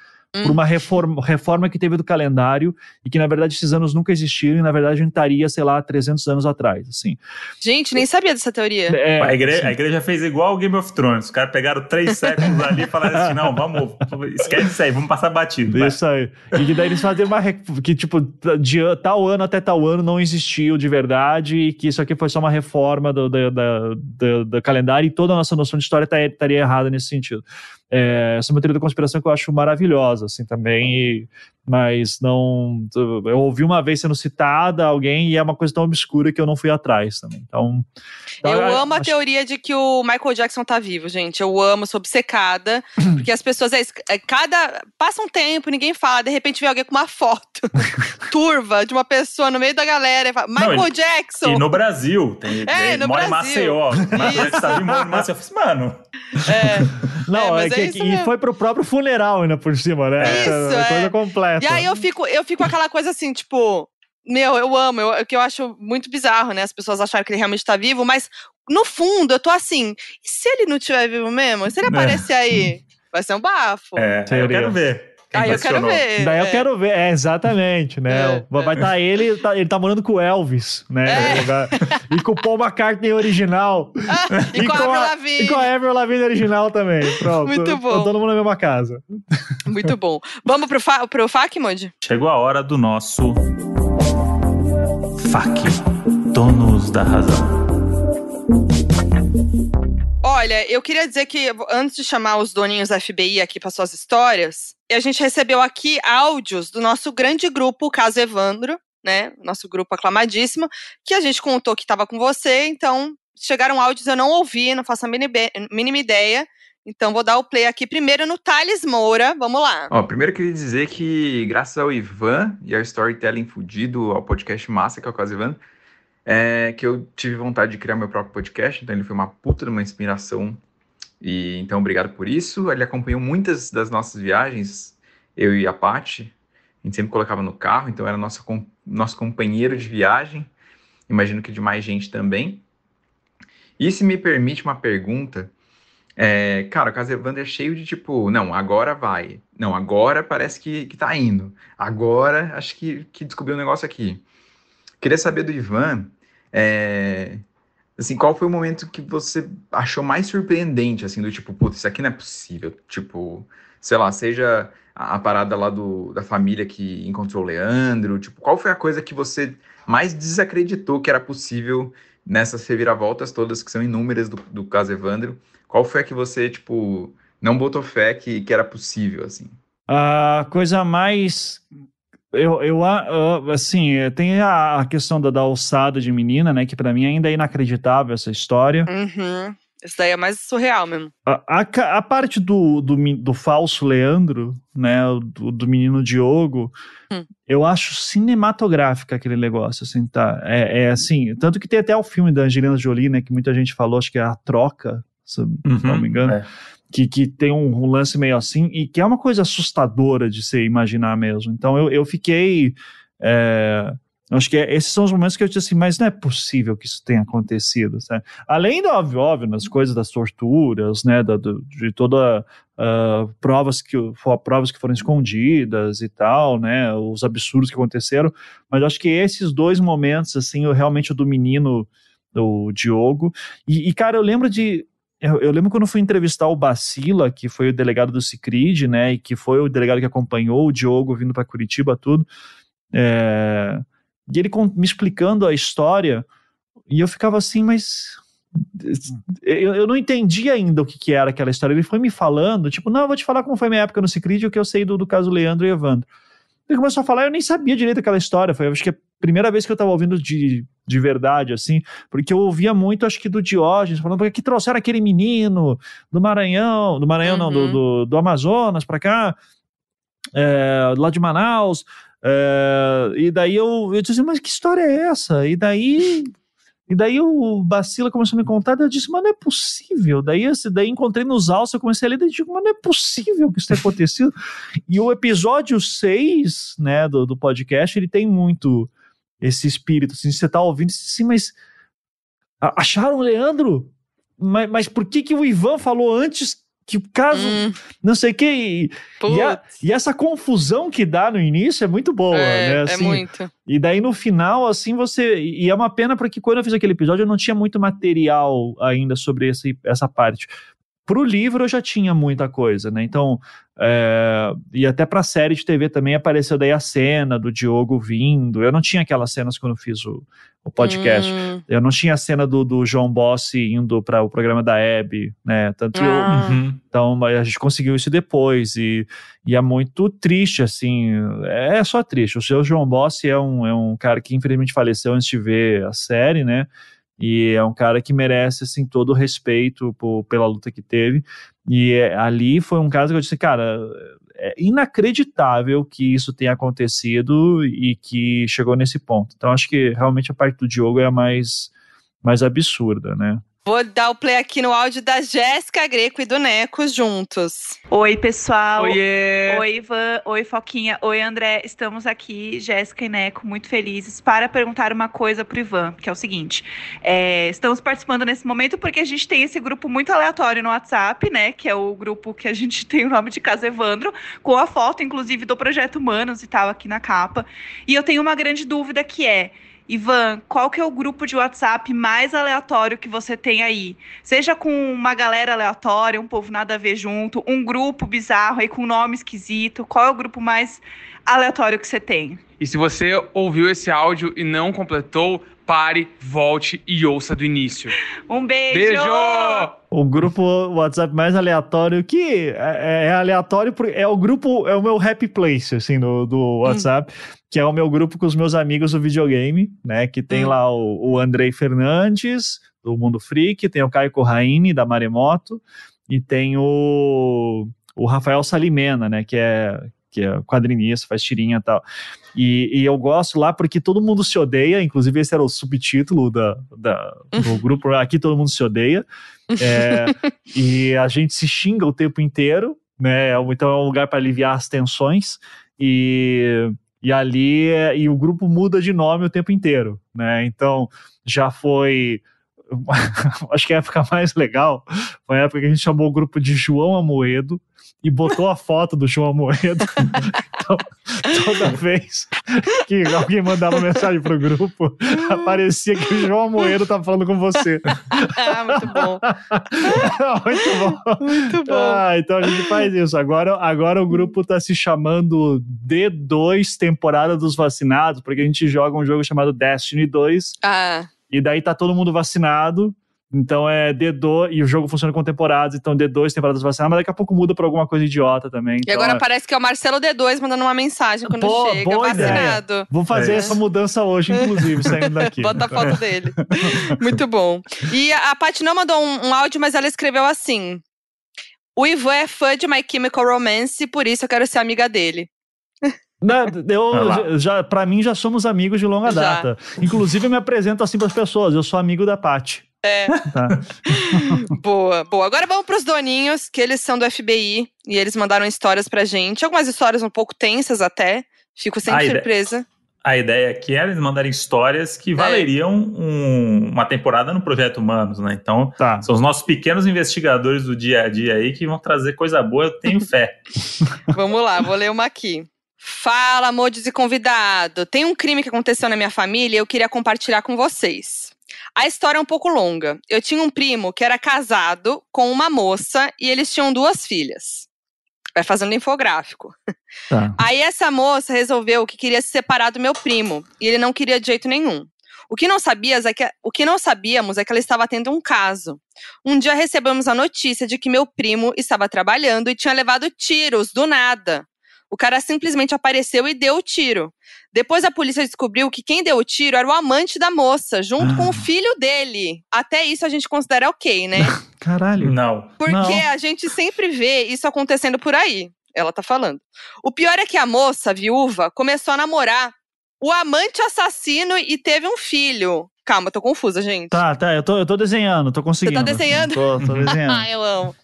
por uma reforma, reforma que teve do calendário e que, na verdade, esses anos nunca existiram e, na verdade, a gente estaria, sei lá, 300 anos atrás, assim. Gente, nem sabia dessa teoria. É, a, igreja, a, igreja, fez igual o Game of Thrones. Os caras pegaram três séculos ali e falaram assim, não, vamos, esquece isso aí, vamos passar batido. Isso aí. E que daí eles faziam uma... que, tipo, de tal ano até tal ano não existiu de verdade e que isso aqui foi só uma reforma do, do, do, do, do calendário e toda a nossa noção de história tá, estaria errada nesse sentido. É, essa é uma teoria da conspiração que eu acho maravilhosa, assim, também, e, mas não. Eu ouvi uma vez sendo citada alguém e é uma coisa tão obscura que eu não fui atrás também. Então. então eu é, amo a teoria de que o Michael Jackson tá vivo, gente. Eu amo, sou obcecada, [clears throat] porque as pessoas. É, é, cada. Passa um tempo, ninguém fala, de repente vem alguém com uma foto [laughs] turva de uma pessoa no meio da galera e fala: Michael não, Jackson! E no Brasil, tem. É, no mora Brasil. em Maceió. Michael Jackson tá vivo, mora em Maceió. Eu falei, assim, mano. É. [laughs] Não, é, é que e foi pro próprio funeral ainda por cima, né? Isso, é. Coisa completa. E aí eu fico, eu fico com aquela coisa assim, tipo, meu, eu amo, eu, que eu acho muito bizarro, né? As pessoas acharam que ele realmente tá vivo, mas no fundo eu tô assim, e se ele não estiver vivo mesmo? Se ele é. aparecer aí, vai ser um bafo. É, eu quero ver. Aí eu quero ver. Daí é. eu quero ver, é, exatamente, né? É, vai estar é. tá ele, ele tá, ele tá morando com o Elvis, né? É. E com o Paul McCartney original. Ah, [laughs] e, e, com a Avril Lavigne. E com a Avril Lavigne original também. Pronto. Muito bom. Tá todo mundo na mesma casa. [laughs] Muito bom. Vamos pro, fa pro FAQ? Chegou a hora do nosso FAQ. Donos da razão. Olha, eu queria dizer que antes de chamar os doninhos FBI aqui para suas histórias, a gente recebeu aqui áudios do nosso grande grupo Caso Evandro, né? Nosso grupo aclamadíssimo, que a gente contou que estava com você, então chegaram áudios eu não ouvi, não faço a mínima ideia. Então vou dar o play aqui primeiro no Thales Moura. Vamos lá. Ó, primeiro queria dizer que graças ao Ivan e ao Storytelling Fudido, ao podcast massa que é o Caso Evandro, é que eu tive vontade de criar meu próprio podcast, então ele foi uma puta de uma inspiração. E então obrigado por isso. Ele acompanhou muitas das nossas viagens, eu e a Paty. A gente sempre colocava no carro, então era nosso, nosso companheiro de viagem. Imagino que de mais gente também. E se me permite uma pergunta, É, cara, o caso Evandro é cheio de tipo, não, agora vai. Não, agora parece que, que tá indo. Agora acho que, que descobriu um negócio aqui. Queria saber do Ivan, é, assim, qual foi o momento que você achou mais surpreendente, assim, do tipo, putz, isso aqui não é possível. Tipo, sei lá, seja a, a parada lá do, da família que encontrou o Leandro, tipo, qual foi a coisa que você mais desacreditou que era possível nessas reviravoltas todas, que são inúmeras do, do caso Evandro? Qual foi a que você, tipo, não botou fé que, que era possível, assim? A coisa mais. Eu, eu assim, tem a, questão da, da alçada de menina, né? Que para mim ainda é inacreditável essa história. Uhum. Isso daí é mais surreal mesmo. A, a, a parte do, do, do, falso Leandro, né? Do, do menino Diogo, hum. eu acho cinematográfica aquele negócio, assim, tá? É, é, assim, tanto que tem até o filme da Angelina Jolie, né? Que muita gente falou, acho que é A Troca, se uhum, não me engano. É. Que, que tem um, um, lance meio assim, e que é uma coisa assustadora de se imaginar mesmo. Então eu, eu fiquei. É, acho que é, esses são os momentos que eu disse assim, mas não é possível que isso tenha acontecido. Sabe? Além do óbvio, óbvio, nas coisas das torturas, né, da, do, de toda uh, provas que provas que foram escondidas e tal, né, os absurdos que aconteceram. Mas acho que esses dois momentos, assim, eu realmente o do menino, o Diogo, e, e cara, eu lembro de eu, eu, lembro quando fui entrevistar o Bacila, que foi o delegado do Cicrid, né, e que foi o delegado que acompanhou o Diogo vindo para Curitiba, tudo. É, e ele me explicando a história, e eu ficava assim, mas eu, eu, não entendi ainda o que, que, era aquela história. Ele foi me falando, tipo, não, eu vou te falar como foi minha época no Cicrid o que eu sei do, do caso Leandro e Evandro. Ele começou a falar, eu nem sabia direito aquela história. Foi, acho que a primeira vez que eu tava ouvindo de, de verdade, assim, porque eu ouvia muito, acho que do Diógenes, falando porque que trouxeram aquele menino do Maranhão, do Maranhão uhum. não, do, uhum. do, do, Amazonas pra cá, é, lá de Manaus. É, e daí eu, eu disse, mas que história é essa? E daí e daí o Bacila começou a me contar, eu disse, mas não é possível. Daí, daí encontrei nos autos, eu comecei a ler, e digo, mas não é possível que isso tenha acontecido. e o episódio 6, né, do, do podcast, ele tem muito esse espírito, assim, você tá ouvindo, assim, mas acharam o Leandro? Mas, mas por que que o Ivan falou antes que o caso, hum. não sei o que, e, e, a, e, essa confusão que dá no início é muito boa, é, né? É assim, é muito. E daí no final, assim, você. E é uma pena porque quando eu fiz aquele episódio eu não tinha muito material ainda sobre esse, essa parte. Pro livro eu já tinha muita coisa, né? Então, é, e até pra série de TV também apareceu daí a cena do Diogo vindo. Eu não tinha aquelas cenas quando eu fiz o, o podcast. Hum. Eu não tinha a cena do, do João Bossi indo para o programa da Hebe, né? Tanto ah. eu, uhum. Então, a gente conseguiu isso depois. E, e é muito triste, assim. É só triste. O seu João Bossi é um, é um cara que infelizmente faleceu antes de ver a série, né? E é um cara que merece, assim, todo o respeito por, pela luta que teve. E é, ali foi um caso que eu disse, cara, é inacreditável que isso tenha acontecido e que chegou nesse ponto. Então, acho que realmente a parte do Diogo é a mais, mais absurda, né? Vou dar o play aqui no áudio da Jéssica Greco e do Neco juntos. Oi, pessoal. Oiê. Oi, Ivan. Oi, Foquinha. Oi, André. Estamos aqui, Jéssica e Neco, muito felizes para perguntar uma coisa pro Ivan, que é o seguinte. É, estamos participando nesse momento porque a gente tem esse grupo muito aleatório no WhatsApp, né? Que é o grupo que a gente [laughs] tem o nome de Casa Evandro, com a foto, inclusive, do Projeto Humanos e tal, aqui na capa. E eu tenho uma grande dúvida que é Ivan, qual que é o grupo de WhatsApp mais aleatório que você tem aí? Seja com uma galera aleatória, um povo nada a ver junto, um grupo bizarro aí com nome esquisito. Qual é o grupo mais aleatório que você tem? E se você ouviu esse áudio e não completou, pare, volte e ouça do início. Um beijo! Beijo! O grupo WhatsApp mais aleatório, que é, é aleatório, é o grupo, é o meu happy place, assim, do, do hum. WhatsApp, hum. que é o meu grupo com os meus amigos do videogame, né, que tem hum. lá o, o Andrei Fernandes, do Mundo Freak, tem o Caio Corraine, da Maremoto, e tem o, o Rafael Salimena, né, que é, que é quadrinista, faz tirinha e tal. E, e, eu gosto lá porque todo mundo se odeia, inclusive esse era o subtítulo da, da do grupo, aqui todo mundo se odeia. É, [laughs] e a gente se xinga o tempo inteiro, né? Então é um lugar para aliviar as tensões. E, e ali e o grupo muda de nome o tempo inteiro, né? Então já foi [laughs] acho que a época mais legal foi a época que a gente chamou o grupo de João Amoedo e botou a foto do João Amoedo. [laughs] então, toda vez que alguém mandava mensagem pro grupo, aparecia que o João Amoedo tava falando com você. Ah, muito bom. [laughs] muito bom. Muito bom. Ah, então a gente faz isso. Agora, agora o grupo tá se chamando D2 Temporada dos Vacinados, porque a gente joga um jogo chamado Destiny 2. Ah, E daí tá todo mundo vacinado. Então é D2, e o jogo funciona com temporadas, então D2 temporadas vacinadas, mas daqui a pouco muda pra alguma coisa idiota também. e Então, agora é- parece que é o Marcelo D2 mandando uma mensagem quando Pô, chega, boa vacinado. Vou fazer É. essa mudança hoje, inclusive, [laughs] saindo daqui. Bota a foto dele. Muito bom. E a, a Paty não mandou um, um áudio, mas ela escreveu assim: O Ivan é fã de My Chemical Romance, por isso eu quero ser amiga dele. Não, eu, Vai lá. já, pra mim, já somos amigos de longa Já. data. Inclusive, eu me apresento assim pras pessoas. Eu sou amigo da Paty. É. Tá? [laughs] Boa, boa. Agora vamos pros doninhos, que eles são do FBI e eles mandaram histórias pra gente. Algumas histórias um pouco tensas até. Fico sempre A ideia- surpresa. A ideia aqui era eles mandarem histórias que valeriam um- uma temporada no Projeto Humanos, né? Então, Tá. são os nossos pequenos investigadores do dia a dia aí que vão trazer coisa boa, eu tenho [laughs] fé. Vamos lá, vou ler uma aqui. Fala, modes e convidado. Tem um crime que aconteceu na minha família e eu queria compartilhar com vocês. A história é um pouco longa. Eu tinha um primo que era casado com uma moça e eles tinham duas filhas. Vai fazendo infográfico. Tá. Aí essa moça resolveu que queria se separar do meu primo e ele não queria de jeito nenhum. O que não sabias é que o que não sabíamos é que ela estava tendo um caso. Um dia recebemos a notícia de que meu primo estava trabalhando e tinha levado tiros do nada. O cara simplesmente apareceu e deu o tiro. Depois a polícia descobriu que quem deu o tiro era o amante da moça, junto com Ah. o filho dele. Até isso a gente considera ok, né? [laughs] Caralho. Não. Porque Não. a gente sempre vê isso acontecendo por aí. Ela tá falando. O pior é que a moça, a viúva, começou a namorar o amante assassino e teve um filho. Calma, tô confusa, gente. Tá, tá, eu tô, eu tô desenhando, tô conseguindo. desenhando? Tô, tô desenhando. [laughs] Ah, eu amo.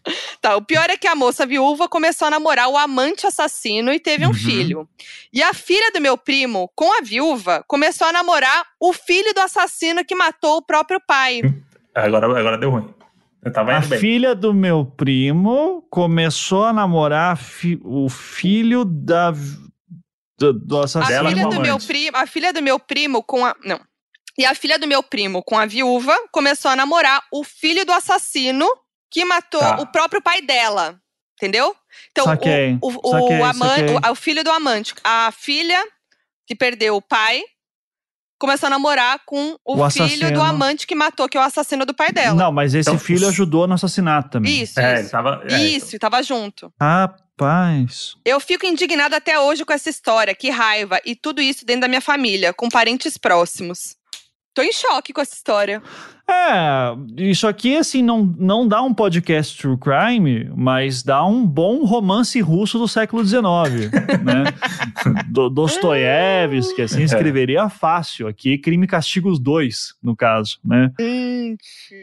Tá, o pior é que a moça viúva começou a namorar o amante assassino e teve um Uhum. filho. E a filha do meu primo, com a viúva, começou a namorar o filho do assassino que matou o próprio pai. [laughs] Agora, agora deu ruim. Eu tava A bem. filha do meu primo começou a namorar fi- o filho da. Do, do A assassino. Dela filha do meu primo, a filha do meu primo com a não. E a filha do meu primo com a viúva começou a namorar o filho do assassino que matou Tá. o próprio pai dela. Entendeu? Então, Saquei, o, o, o, saquei, aman- saquei. o- o filho do amante, a filha que perdeu o pai, começou a namorar com o, O filho assassino. do amante que matou, que é o assassino do pai dela. Não, mas esse Então, filho ajudou no assassinato também. Isso, É, ele isso. tava. é, Isso, e tava junto. Rapaz. Eu fico indignada até hoje com essa história, que raiva, e tudo isso dentro da minha família, com parentes próximos. Tô em choque com essa história. É, isso aqui, assim, não, não dá um podcast true crime, mas dá um bom romance russo do século XIX, [laughs] né? Do, Dostoiévski, assim, escreveria fácil. Aqui, Crime e Castigos 2, no caso, né?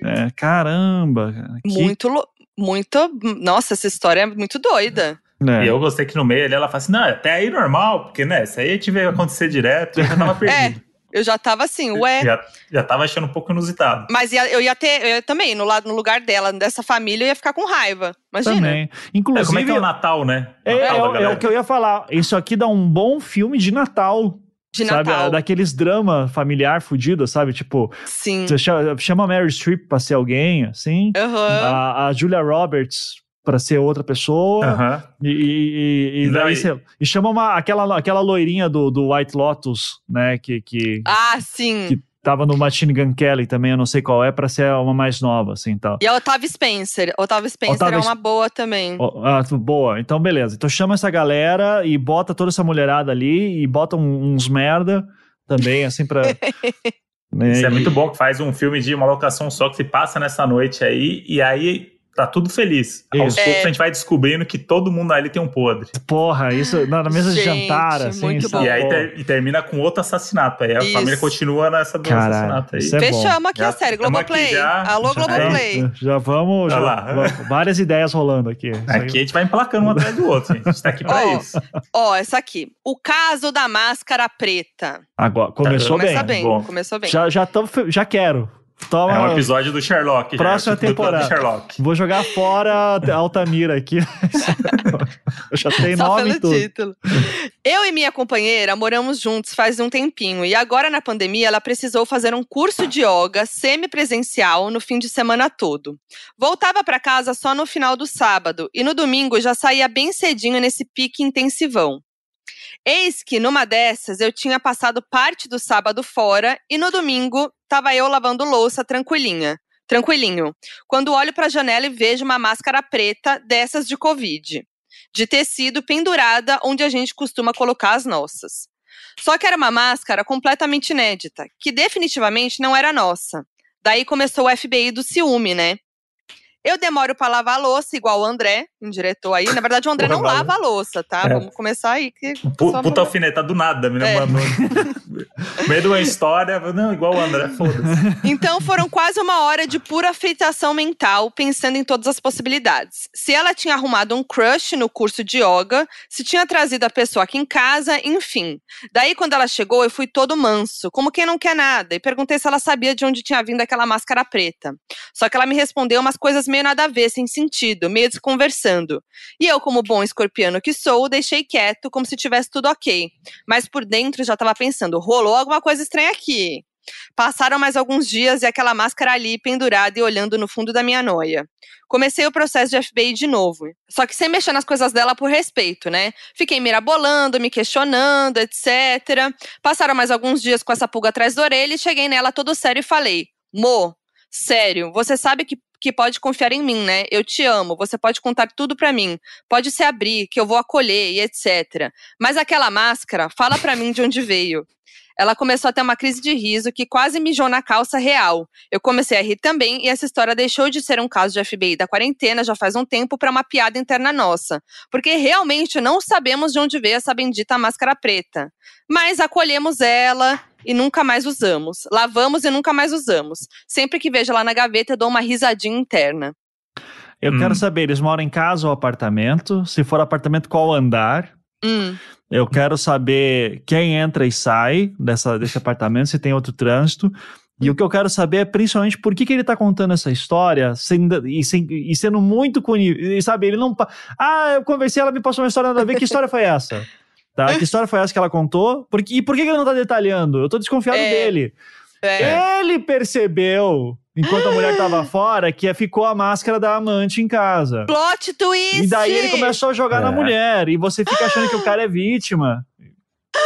É, caramba, cara. que- Muito, muito. Nossa, essa história é muito doida. né? E eu gostei que no meio ali ela fala assim: não, até aí normal, porque né, isso aí a gente veio acontecer direto, eu já tava perdido. Eu já tava assim, ué. Já, já tava achando um pouco inusitado. Mas ia- eu ia ter, eu ia também, no, lado, no lugar dela, dessa família, eu ia ficar com raiva. Imagina. Também. É, Inclusive, como é que é o Natal, né? é, Natal é é o que eu ia falar. Isso aqui dá um bom filme de Natal. De sabe? Natal. Daqueles drama familiar fudido, sabe? Tipo, Sim. você chama, Mary Streep pra ser alguém, assim. Aham. A, a Julia Roberts pra ser outra pessoa. Aham. E, e, e, Não, daí e- e chama uma, aquela, aquela loirinha do, do White Lotus, né? Que, que Ah, sim. Que- tava no Machine Gun Kelly também, eu não sei qual é, pra ser uma mais nova, assim, tal. E a Otávia Spencer. Otávia Spencer Otávia é uma boa também. Ah, boa, então beleza. Então chama essa galera e bota toda essa mulherada ali e bota um- uns merda também, assim, pra. [laughs] né, Isso é e- muito bom que faz um filme de uma locação só que se passa nessa noite aí, e aí tá tudo feliz. Aos poucos É. a gente vai descobrindo que todo mundo ali tem um podre. Porra, isso na, mesa de jantar, assim. E aí ter- e termina com outro assassinato. Aí a Isso. família continua nessa do Caralho, assassinato aí. isso é bom. Fechamos aqui Já a série. tamo Globoplay. já. Alô, Já Globoplay. É, já vamos. Já, Olha lá. várias ideias rolando aqui. Isso aí- Aqui a gente vai emplacando um atrás do outro. gente. A gente tá aqui pra Ó, isso. Ó, essa aqui. O caso da máscara preta. Agora, começou Começa bem. bem. bom. Começou bem. Já, já, tô, fe- já quero. Toma, É um episódio do Sherlock. Próxima temporada. Sherlock. Vou jogar fora a Altamira aqui. [laughs] Eu já tenho Só nome e pelo tudo. título. Eu e minha companheira moramos juntos faz um tempinho e agora na pandemia ela precisou fazer um curso de yoga semipresencial no fim de semana todo. Voltava para casa só no final do sábado e no domingo já saía bem cedinho nesse pique intensivão. Eis que numa dessas eu tinha passado parte do sábado fora e no domingo tava eu lavando louça tranquilinha. Tranquilinho. Quando olho para a janela e vejo uma máscara preta dessas de Covid de tecido pendurada onde a gente costuma colocar as nossas. Só que era uma máscara completamente inédita, que definitivamente não era nossa. Daí começou o FBI do ciúme, né? Eu demoro pra lavar a louça, igual o André, um diretor aí. Na verdade, o André não Porra, lava a louça, tá? É. Vamos começar aí. Que Puta vou- alfineta do nada, me É. [laughs] meio de uma história, não, igual o André, foda-se. Então foram quase uma hora de pura afetação mental, pensando em todas as possibilidades. Se ela tinha arrumado um crush no curso de yoga, se tinha trazido a pessoa aqui em casa, enfim. Daí, quando ela chegou, eu fui todo manso, como quem não quer nada, e perguntei se ela sabia de onde tinha vindo aquela máscara preta. Só que ela me respondeu umas coisas meio nada a ver, sem sentido, meio desconversando. E eu, como bom escorpiano que sou, deixei quieto, como se tivesse tudo ok. Mas por dentro já tava pensando, rolou alguma coisa estranha aqui. Passaram mais alguns dias e aquela máscara ali pendurada e olhando no fundo da minha noia. Comecei o processo de FBI de novo, só que sem mexer nas coisas dela por respeito, né? Fiquei mirabolando, me questionando, etc. Passaram mais alguns dias com essa pulga atrás da orelha e cheguei nela todo sério e falei: Mo, sério, você sabe que, que pode confiar em mim, né? Eu te amo, você pode contar tudo pra mim, pode se abrir, que eu vou acolher e etc. Mas aquela máscara, fala pra mim de onde veio. Ela começou a ter uma crise de riso que quase mijou na calça real. Eu comecei a rir também e essa história deixou de ser um caso de FBI da quarentena já faz um tempo para uma piada interna nossa, porque realmente não sabemos de onde veio essa bendita máscara preta. Mas acolhemos ela e nunca mais usamos. Lavamos e nunca mais usamos. Sempre que vejo ela na gaveta, eu dou uma risadinha interna. Eu Hum. quero saber, eles moram em casa ou apartamento? Se for apartamento, qual andar? Hum. Eu quero saber quem entra e sai dessa, desse apartamento, se tem outro trânsito. E o que eu quero saber é principalmente por que, que ele tá contando essa história sem, e, sem- e sendo muito conivente. E sabe, ele não. Ah, eu conversei, ela me passou uma história nada a ver. Que história foi essa? Tá? Que história foi essa que ela contou? Por, e por que, ele não tá detalhando? Eu tô desconfiado É. dele. É. Ele percebeu, enquanto a mulher tava [gasps] fora, que ficou a máscara da amante em casa. Plot twist! E daí ele começou a jogar na É. mulher. E você fica achando que o cara é vítima. [gasps]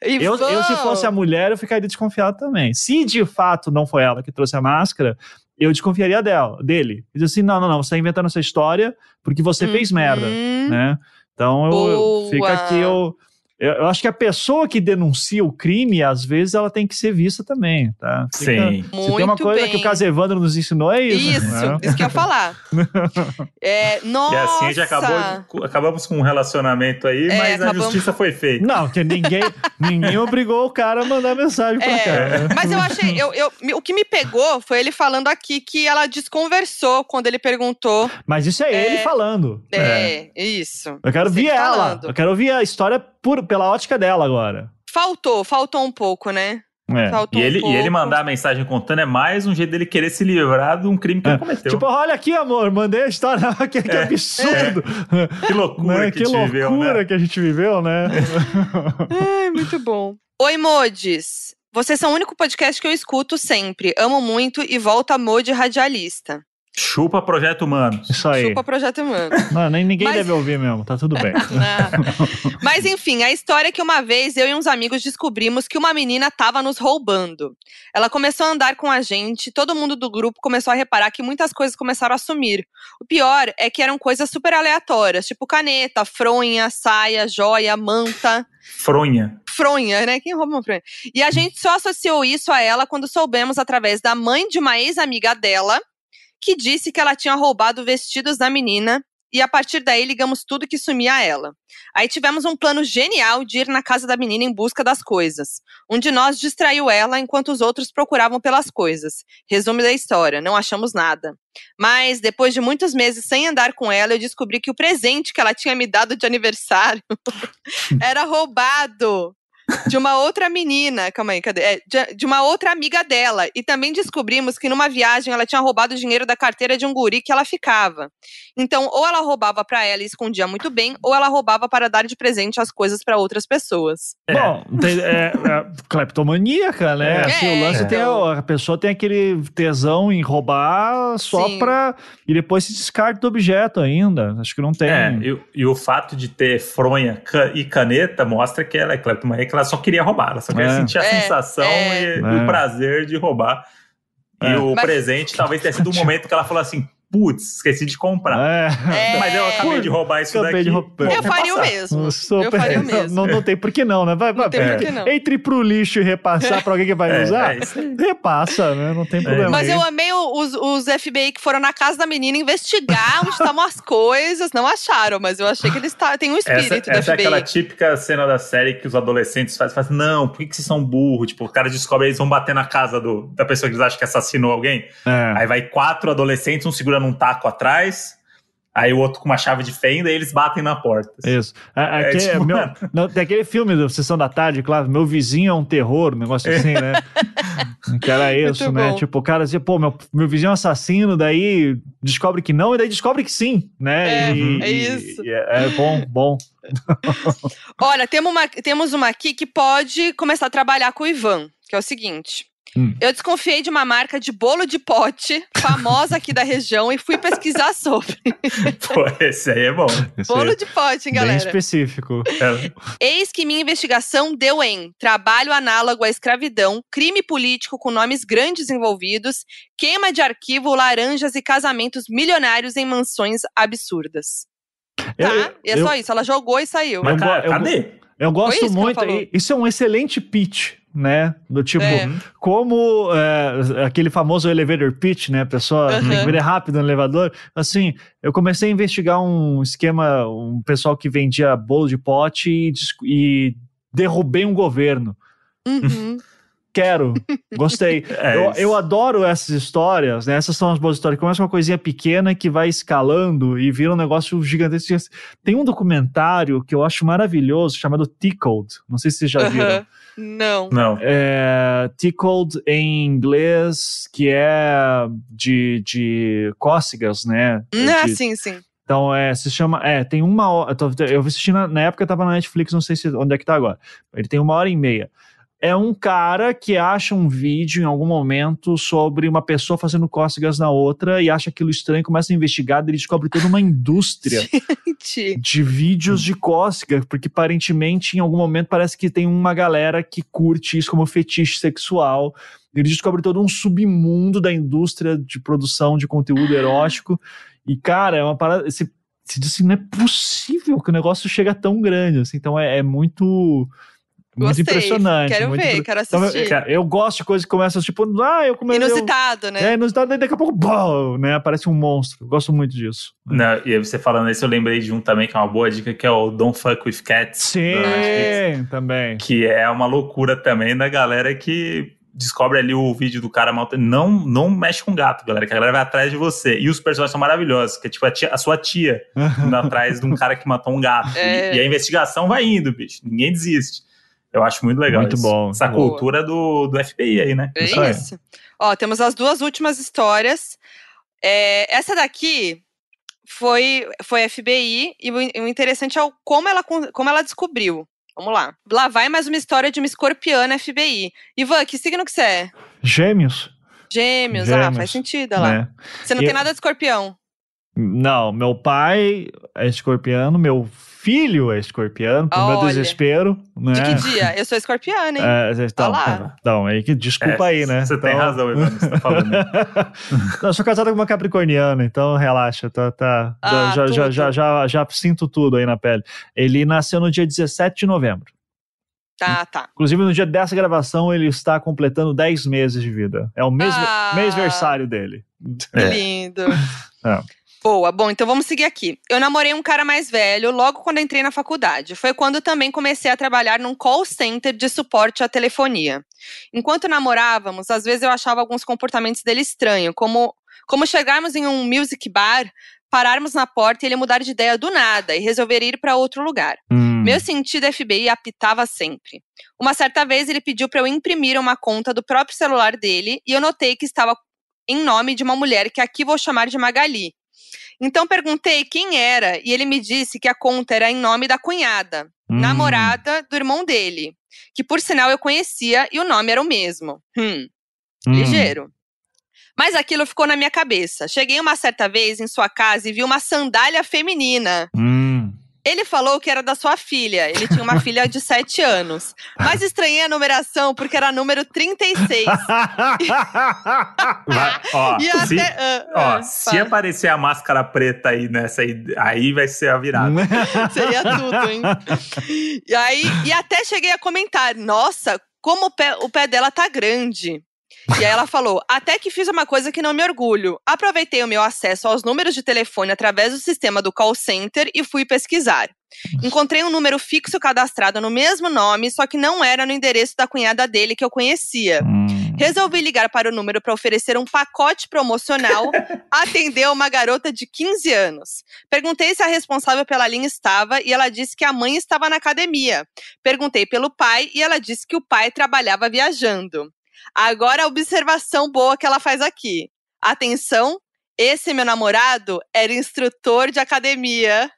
Eu, eu, se fosse a mulher, eu ficaria desconfiado também. Se de fato não foi ela que trouxe a máscara, eu desconfiaria dela, dele. Diz assim: não, não, não, você tá inventando essa história porque você fez merda, Uhum. né? Então eu, eu fica aqui, eu, eu, eu acho que a pessoa que denuncia o crime, às vezes, ela tem que ser vista também, tá? Fica- Sim. Se tem uma Muito coisa bem. que o Casevandro nos ensinou, é isso. Isso, né? isso que eu ia falar. [laughs] É, nossa! E assim a gente acabou, acabamos com um relacionamento aí, É, mas a acabamos- justiça foi feita. Não, que ninguém, ninguém [laughs] obrigou o cara a mandar mensagem pra É, cá. né? mas eu achei, eu, eu- o que me pegou foi ele falando aqui que ela desconversou quando ele perguntou. Mas isso é, É. ele falando. É, isso. Eu quero Você ver ela. falando. Eu quero ouvir a história por, pela ótica dela agora. Faltou, faltou um pouco, né? É. Faltou E ele, um e ele mandar a mensagem contando é mais um jeito dele querer se livrar de um crime que É, ele cometeu. Tipo, olha aqui, amor, mandei a história. [laughs] que, que É. absurdo. que loucura Né? que, Que a gente viveu, loucura né? que a gente viveu, né? [laughs] Ai, muito bom. Oi, Modes. Vocês são o único podcast que eu escuto sempre. Amo muito e volta a Mode Radialista. Chupa Projeto Humano. Isso aí. Chupa Projeto Humano. Não, nem ninguém Mas- deve ouvir mesmo, tá tudo bem. [laughs] Mas enfim, a história é que uma vez eu e uns amigos descobrimos que uma menina tava nos roubando. Ela começou a andar com a gente, todo mundo do grupo começou a reparar que muitas coisas começaram a sumir. O pior é que eram coisas super aleatórias, tipo caneta, fronha, saia, joia, manta. Fronha. Fronha, né? Quem rouba uma fronha? E a gente só associou isso a ela quando soubemos através da mãe de uma ex-amiga dela, que disse que ela tinha roubado vestidos da menina. E a partir daí ligamos tudo que sumia a ela. Aí tivemos um plano genial de ir na casa da menina em busca das coisas. Um de nós distraiu ela enquanto os outros procuravam pelas coisas. Resumo da história: não achamos nada. Mas depois de muitos meses sem andar com ela, eu descobri que o presente que ela tinha me dado de aniversário [laughs] era roubado. De uma outra menina. Calma aí, cadê? É, de, de, uma outra amiga dela. E também descobrimos que numa viagem ela tinha roubado o dinheiro da carteira de um guri que ela ficava. Então, ou ela roubava para ela e escondia muito bem, ou ela roubava para dar de presente as coisas para outras pessoas. É. Bom, tem, é, é, cleptomaníaca, né? Assim, o lance tem então. a, a, pessoa tem aquele tesão em roubar só Sim. pra. E depois se descarta do objeto ainda. Acho que não tem. É, e, e o fato de ter fronha e caneta mostra que ela é cleptomaníaca, ela só queria roubar, ela só queria é. sentir a é, sensação é. e, o prazer de roubar. E o Mas... presente talvez tenha sido o momento que ela falou assim: putz, esqueci de comprar. É. Mas eu acabei de roubar isso acabei daqui. De roubar. Eu faria o mesmo. Super. Eu faria o mesmo. Não, não tem por que não, né? Vai, vai, não tem não. Entre pro lixo e repassar pra alguém que vai [laughs] é, usar, é repassa, né? Não tem problema. Mas eu amei os, os FBI que foram na casa da menina investigar onde estavam as coisas. Não acharam, mas eu achei que eles têm um espírito essa, essa FBI. é aquela típica cena da série que os adolescentes fazem. fazem não, por que, que vocês são burros? Tipo, o cara descobre, eles vão bater na casa do, da pessoa que eles acham que assassinou alguém. É. Aí vai quatro adolescentes, um segurando um taco atrás aí o outro com uma chave de fenda e eles batem na porta. Assim. Isso. É, é, tipo, meu, no, tem aquele filme da Sessão da Tarde, claro, meu vizinho é um terror, um negócio assim, né? [laughs] que era isso, Muito né? Bom. Tipo, o cara dizia, pô, meu, meu vizinho é um assassino, daí descobre que não, e daí descobre que sim, né? É, e, é isso. E, é, é bom, bom. [laughs] Olha, temos uma, temos uma aqui que pode começar a trabalhar com o Ivan, que é o seguinte. Hum. Eu desconfiei de uma marca de bolo de pote, famosa aqui da região, e fui pesquisar [laughs] sobre. Pô, esse aí é bom. bolo de pote, hein, galera? Bem específico. É. Eis que minha investigação deu em trabalho análogo à escravidão, crime político com nomes grandes envolvidos, queima de arquivo, laranjas e casamentos milionários em mansões absurdas. Eu, tá, e é eu, só isso. Ela jogou e saiu. Mas, cara, cadê? Eu gosto muito. Isso é um excelente pitch né? Do tipo, é. como é, aquele famoso elevator pitch, né? A pessoa uhum. tem que rápido no elevador. Assim, eu comecei a investigar um esquema, um pessoal que vendia bolo de pote e, e derrubei um governo. Uhum. [laughs] Quero, gostei. [laughs] É eu, eu, adoro essas histórias, né? Essas são as boas histórias. Começa uma coisinha pequena que vai escalando e vira um negócio gigantesco. Tem um documentário que eu acho maravilhoso chamado Tickled. Não sei se vocês já viram. Não. Não. É, tickled em inglês, que é de, de cócegas, né? Ah, de, sim, sim. Então, é, se chama. É, tem uma hora. Eu assisti na, na época, tava na Netflix, não sei se, onde é que tá agora. Ele tem uma hora e meia é um cara que acha um vídeo em algum momento sobre uma pessoa fazendo cócegas na outra e acha aquilo estranho, começa a investigar e ele descobre toda uma indústria [laughs] de vídeos de cócega, porque aparentemente em algum momento parece que tem uma galera que curte isso como fetiche sexual. Ele descobre todo um submundo da indústria de produção de conteúdo erótico. E, cara, é uma parada. Você, você diz assim, não é possível que o negócio chega tão grande. Assim, então é, é muito muito impressionante. Quero muito ver, impre... quero assistir. Então, eu, eu, gosto de coisas que começam tipo, ah, eu comecei. Inusitado, eu... né? É, inusitado, e daqui a pouco, bom, né? Aparece um monstro. Eu gosto muito disso. Não, e aí você falando isso, eu lembrei de um também que é uma boa dica, que é o Don't Fuck with Cats. Sim, também. Que é uma loucura também da galera que descobre ali o vídeo do cara mal. Não, não mexe com gato, galera, que a galera vai atrás de você. E os personagens são maravilhosos, que é tipo a, tia, a sua tia [laughs] indo atrás de um cara que matou um gato. É. E, e, a investigação vai indo, bicho. Ninguém desiste. Eu acho muito legal. Muito isso. bom. Essa Boa. cultura do, do FBI aí, né? É isso. isso. Ó, temos as duas últimas histórias. É, essa daqui foi, foi FBI, e o, interessante é o, como, ela, como ela descobriu. Vamos lá. Lá vai mais uma história de uma escorpiana FBI. Ivan, que signo que você é? Gêmeos. Gêmeos, Gêmeos ah, faz sentido, olha lá. Né? Você não e tem eu... nada de escorpião. Não, meu pai é escorpiano, meu filho é escorpiano, pro meu desespero. Né? De que dia? Eu sou escorpiana, hein? [laughs] É, então, então, aí que desculpa é, aí, né? Você então... tem razão, Ivan, você tá falando. [laughs] Não, eu sou casado com uma capricorniana, então relaxa, tá, tá, ah, já, já, já, já, já sinto tudo aí na pele. Ele nasceu no dia 17 de novembro. Tá, tá. Inclusive, no dia dessa gravação, ele está completando 10 meses de vida. É o mês, ah, mêsversário dele. Que lindo. É. Boa, bom, então vamos seguir aqui. Eu namorei um cara mais velho logo quando entrei na faculdade. Foi quando também comecei a trabalhar num call center de suporte à telefonia. Enquanto namorávamos, às vezes eu achava alguns comportamentos dele estranho, como, como chegarmos em um music bar, pararmos na porta e ele mudar de ideia do nada e resolver ir para outro lugar. Hum. Hum. Meu sentido FBI apitava sempre. Uma certa vez ele pediu para eu imprimir uma conta do próprio celular dele e eu notei que estava em nome de uma mulher que aqui vou chamar de Magali. Então perguntei quem era e ele me disse que a conta era em nome da cunhada, Hum. namorada do irmão dele, que por sinal eu conhecia e o nome era o mesmo. Hum, Hum. ligeiro. Mas aquilo ficou na minha cabeça. Cheguei uma certa vez em sua casa e vi uma sandália feminina. Hum. Ele falou que era da sua filha. Ele tinha uma filha de 7 anos. Mas estranhei a numeração porque era número 36. Vai- ó, [laughs] E se, até. ah, ó, ah, se fala. aparecer a máscara preta aí nessa aí, aí vai ser a virada. [laughs] Seria tudo, hein? E aí, e até cheguei a comentar: nossa, como o pé, o pé dela tá grande. E aí ela falou: até que fiz uma coisa que não me orgulho. Aproveitei o meu acesso aos números de telefone através do sistema do call center e fui pesquisar. Encontrei um número fixo cadastrado no mesmo nome, só que não era no endereço da cunhada dele que eu conhecia. Hum. Resolvi ligar para o número para oferecer um pacote promocional. [laughs] Atendeu uma garota de 15 anos. Perguntei se a responsável pela linha estava e ela disse que a mãe estava na academia. Perguntei pelo pai e ela disse que o pai trabalhava viajando. Agora a observação boa que ela faz aqui. Atenção, esse meu namorado era instrutor de academia.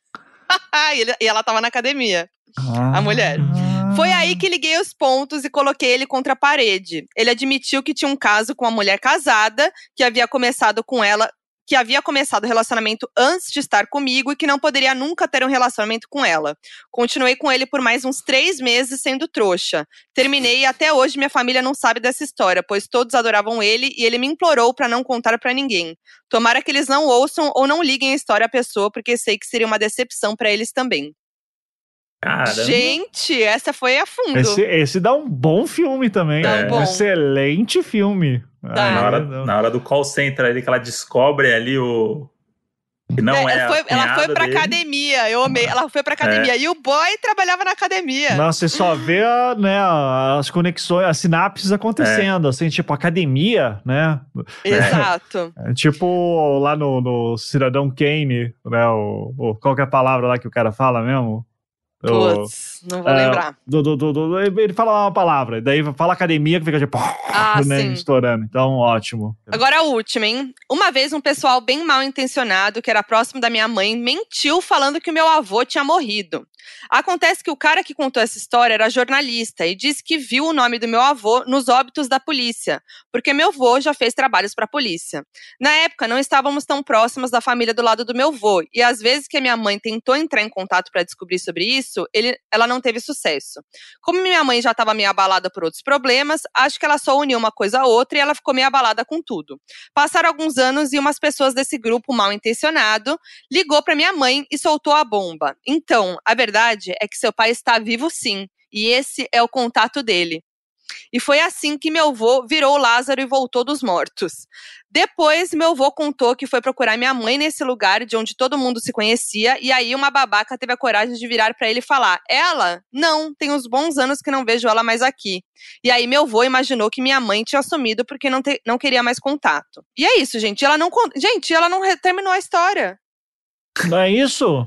[laughs] e ela estava na academia. A mulher. Foi aí que liguei os pontos e coloquei ele contra a parede. Ele admitiu que tinha um caso com uma mulher casada, que havia começado com ela, que havia começado o relacionamento antes de estar comigo e que não poderia nunca ter um relacionamento com ela. Continuei com ele por mais uns três meses sendo trouxa. Terminei e até hoje minha família não sabe dessa história, pois todos adoravam ele e ele me implorou pra não contar pra ninguém. Tomara que eles não ouçam ou não liguem a história à pessoa, porque sei que seria uma decepção pra eles também. Caramba. Gente, essa foi a fundo. Esse, esse dá um bom filme também. Dá um um bom. excelente filme. Aí, na, hora, na hora do call center ali, que ela descobre ali o. Que não é. ela, a foi, ela foi pra dele. academia, eu amei. Ela foi pra academia. E o boy trabalhava na academia. Não, você só vê a, né, as conexões, as sinapses acontecendo, É. assim, tipo, academia, né? Exato. É Tipo lá no, no Cidadão Kane, né? O, o- qual que é a palavra lá que o cara fala mesmo? Putz, não vou é, lembrar. do, do, do- do- ele fala uma palavra, daí fala academia que fica tipo, Ah, [laughs] né, sim. estourando. Então, ótimo. Agora a última, hein? Uma vez um pessoal bem mal intencionado, que era próximo da minha mãe, mentiu falando que o meu avô tinha morrido. Acontece que o cara que contou essa história era jornalista e disse que viu o nome do meu avô nos óbitos da polícia, porque meu avô já fez trabalhos para a polícia. Na época, não estávamos tão próximos da família do lado do meu avô, e às vezes que a minha mãe tentou entrar em contato para descobrir sobre isso, ele- ela não teve sucesso. Como minha mãe já estava meio abalada por outros problemas, acho que ela só uniu uma coisa a outra e ela ficou meio abalada com tudo. Passaram alguns anos e umas pessoas desse grupo mal intencionado ligou para minha mãe e soltou a bomba. Então, a verdade é que seu pai está vivo sim, e esse é o contato dele. E foi assim que meu avô virou Lázaro e voltou dos mortos. Depois, meu avô contou que foi procurar minha mãe nesse lugar de onde todo mundo se conhecia, e aí uma babaca teve a coragem de virar para ele e falar: Ela? Não, tem uns bons anos que não vejo ela mais aqui. E aí meu avô imaginou que minha mãe tinha sumido porque não, te- não queria mais contato. E é isso, gente. Ela não. Gente, ela não terminou a história. Não é isso?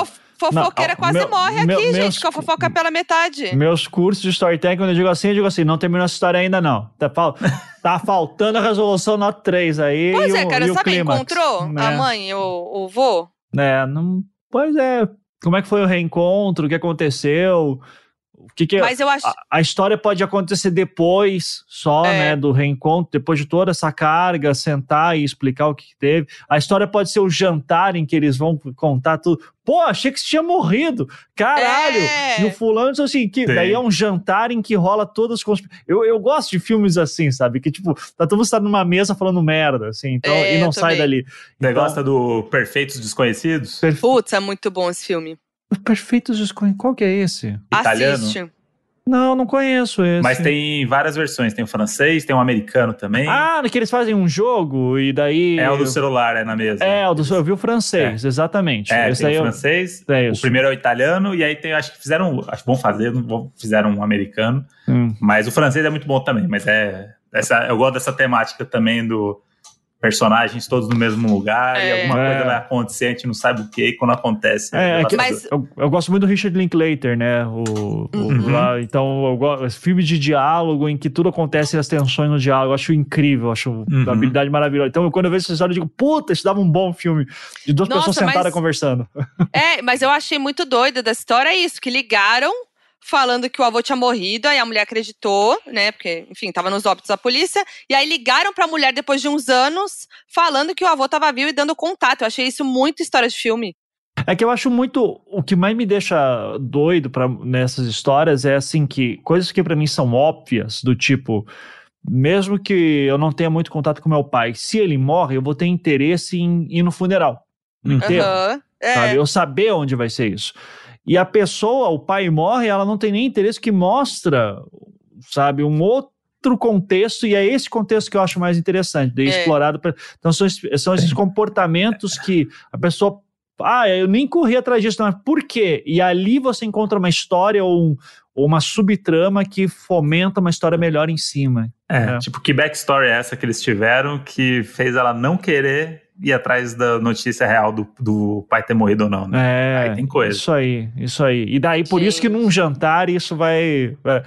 Fof- fofoqueira Não, quase meu- morre meu- aqui, meus- gente, com a fofoca pela metade. Meus cursos de storytelling, quando eu digo assim, eu digo assim, não terminou essa história ainda não. Tá, fal- [laughs] tá faltando a resolução nota 3 aí. Pois é, o, e o saber, clímax, encontrou né? a mãe o, o vô? É, não, pois é. Como é que foi o reencontro? O que aconteceu? O que que Mas eu acho. a, a história pode acontecer depois, só, É. né, do reencontro, depois de toda essa carga, sentar e explicar o que que teve. A história pode ser o jantar em que eles vão contar tudo. Pô, achei que você tinha morrido. Caralho! É. E o fulano disse assim, que Sim. daí é um jantar em que rola todas as consp... eu, eu gosto de filmes assim, sabe? Que, tipo, tá todo mundo tá numa mesa falando merda, assim, então, É, e não sai também. dali. Você Então, gosta do Perfeitos Desconhecidos? Perfe... Putz, é muito bom esse filme. Perfeitos Desconhecidos. Qual que é esse? Italiano? Assiste. Não, não conheço esse. Mas tem várias versões. Tem o francês, tem o americano também. Ah, que eles fazem um jogo e daí. é o do celular, é na mesa. É, o do eu vi o francês, exatamente. É, Esse tem aí o francês, é o primeiro é o italiano, e aí tem, acho que fizeram, acho que vão fazer, fizeram um americano, Hum. mas o francês é muito bom também, mas é, essa, eu gosto dessa temática também do personagens todos no mesmo lugar É. e alguma É. coisa vai acontecer, a gente não sabe o que, e quando acontece. É, é que- Mas- eu, eu gosto muito do Richard Linklater, né? O, o- Uhum. lá, então, eu gosto. Filme de diálogo em que tudo acontece e as tensões no diálogo. Eu acho incrível, eu acho Uhum. uma habilidade maravilhosa. Então, quando eu vejo essa história, eu digo, puta, isso dava um bom filme. De duas Nossa, pessoas sentadas mas- conversando. É, mas eu achei muito doida dessa história é isso, que ligaram falando que o avô tinha morrido, aí a mulher acreditou, né, porque, enfim, tava nos óbitos da polícia, e aí ligaram pra mulher depois de uns anos falando que o avô tava vivo e dando contato. Eu achei isso muito história de filme. É que eu acho muito. O que mais me deixa doido pra, nessas histórias é assim que coisas que pra mim são óbvias, do tipo. Mesmo que eu não tenha muito contato com meu pai, se ele morre, eu vou ter interesse em ir no funeral. No enterro. Aham. É. sabe? Eu saber onde vai ser isso. E a pessoa, o pai morre, ela não tem nem interesse que mostra, sabe, um outro contexto, e é esse contexto que eu acho mais interessante, de É. explorado. pra- Então, são, são esses comportamentos que a pessoa. Ah, eu nem corri atrás disso, mas por quê? E ali você encontra uma história ou, um- ou uma subtrama que fomenta uma história melhor em cima. É, É. tipo, que backstory é essa que eles tiveram que fez ela não querer ir atrás da notícia real do, do pai ter morrido ou não, né? É, Aí tem coisa. Isso aí, isso aí. E daí, por isso que num jantar isso vai. vai-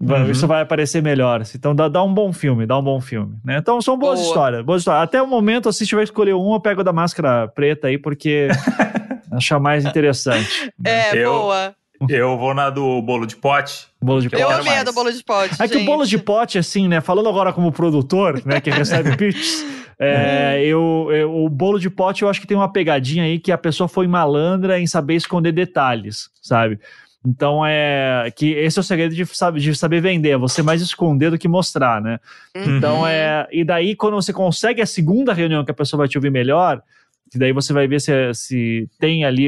Uhum. Isso vai aparecer melhor. Então dá, dá um bom filme, dá um bom filme. Né? Então são boas Boa. histórias, boas histórias. Até o momento, se tiver que escolher um, eu pego da máscara preta aí, porque [laughs] achar mais interessante. É, Eu- boa. Eu vou na do bolo de pote. Bolo de Eu Eu pote. quero amei a do bolo de pote. É que o gente. bolo de pote, assim, né? Falando agora como produtor, né? Que recebe [laughs] pitches. é, eu, eu- o bolo de pote, eu acho que tem uma pegadinha aí que a pessoa foi malandra em saber esconder detalhes, sabe? Então é que esse é o segredo de, sabe, de saber vender, é você mais esconder do que mostrar, né? Uhum. Então é. E daí, quando você consegue a segunda reunião que a pessoa vai te ouvir melhor, que daí você vai ver se, se tem ali.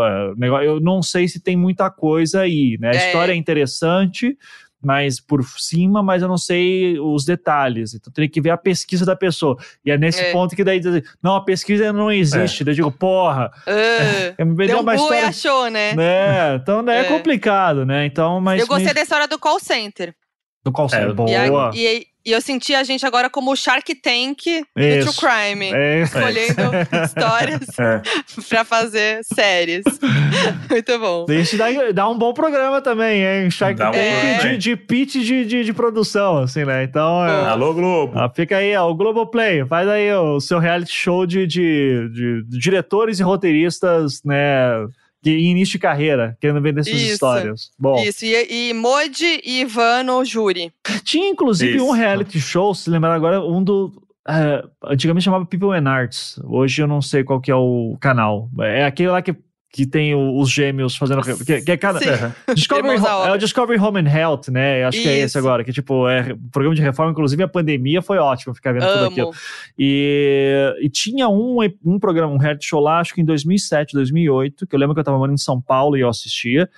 Uh, negócio, eu não sei se tem muita coisa aí, né? A É. história é interessante, mas por cima, mas eu não sei os detalhes. Então tem que ver a pesquisa da pessoa. E é nesse É. ponto que daí diz, não, a pesquisa não existe. Daí eu digo, porra, Ah, [laughs] me deu um uma Google e história. achou, né? Né? Então né, é, É. complicado, né? Então, mas. eu gostei me- da história do call center. Do call center. É, Boa. E, a- e, e eu senti a gente agora como o Shark Tank do Isso. True Crime. É. Escolhendo [laughs] histórias É. pra fazer séries. [laughs] Muito bom. Isso dá, dá um bom programa também, hein? Shark Dá um Tank programa. de, de pitch de, de, de produção, assim, né? Então, é, Alô, Globo. ah, fica aí, ó, o Globoplay, faz aí o seu reality show de, de, de diretores e roteiristas, né? Que em início de carreira, querendo vender suas Isso. histórias. Bom, Isso, e, e Modi e Ivan no júri. tinha inclusive Isso. um reality show, se lembrar agora, um do. é, antigamente chamava People and Arts. Hoje eu não sei qual que é o canal. É aquele lá que, que tem o- os gêmeos fazendo. Que, que é cada. [laughs] Discovery, Ho- é o Discovery Home and Health, né? Acho que é esse Isso. agora, que tipo, é programa de reforma, inclusive a pandemia foi ótimo ficar vendo tudo aquilo. Amo. E, e tinha um, um programa, um reality show lá, acho que em 2007, 2008, que eu lembro que eu tava morando em São Paulo e eu assistia.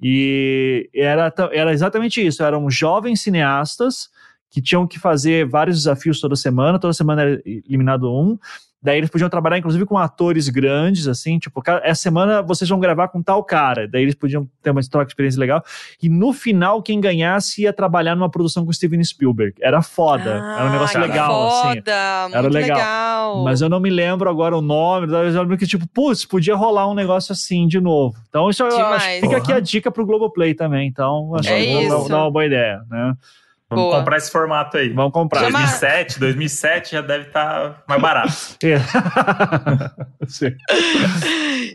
E era, era exatamente isso, eram jovens cineastas que tinham que fazer vários desafios toda semana, toda semana era eliminado um. Daí eles podiam trabalhar, inclusive, com atores grandes, assim, tipo, "Cara, essa semana vocês vão gravar com tal cara. Daí eles podiam ter uma troca de experiência legal. E no final, quem ganhasse ia trabalhar numa produção com Steven Spielberg. Era foda, era um negócio Ah, que legal, assim. Foda, muito legal. legal. Mas eu não me lembro agora o nome, eu lembro que, tipo, putz, podia rolar um negócio assim de novo. Então, isso eu acho, fica aqui a dica pro Globoplay também. Então, acho É que vou dar uma boa ideia, né? Vamos Boa. comprar esse formato aí. Vamos comprar. Chama- 2007, 2007 já deve estar mais barato. É. [laughs] Sim.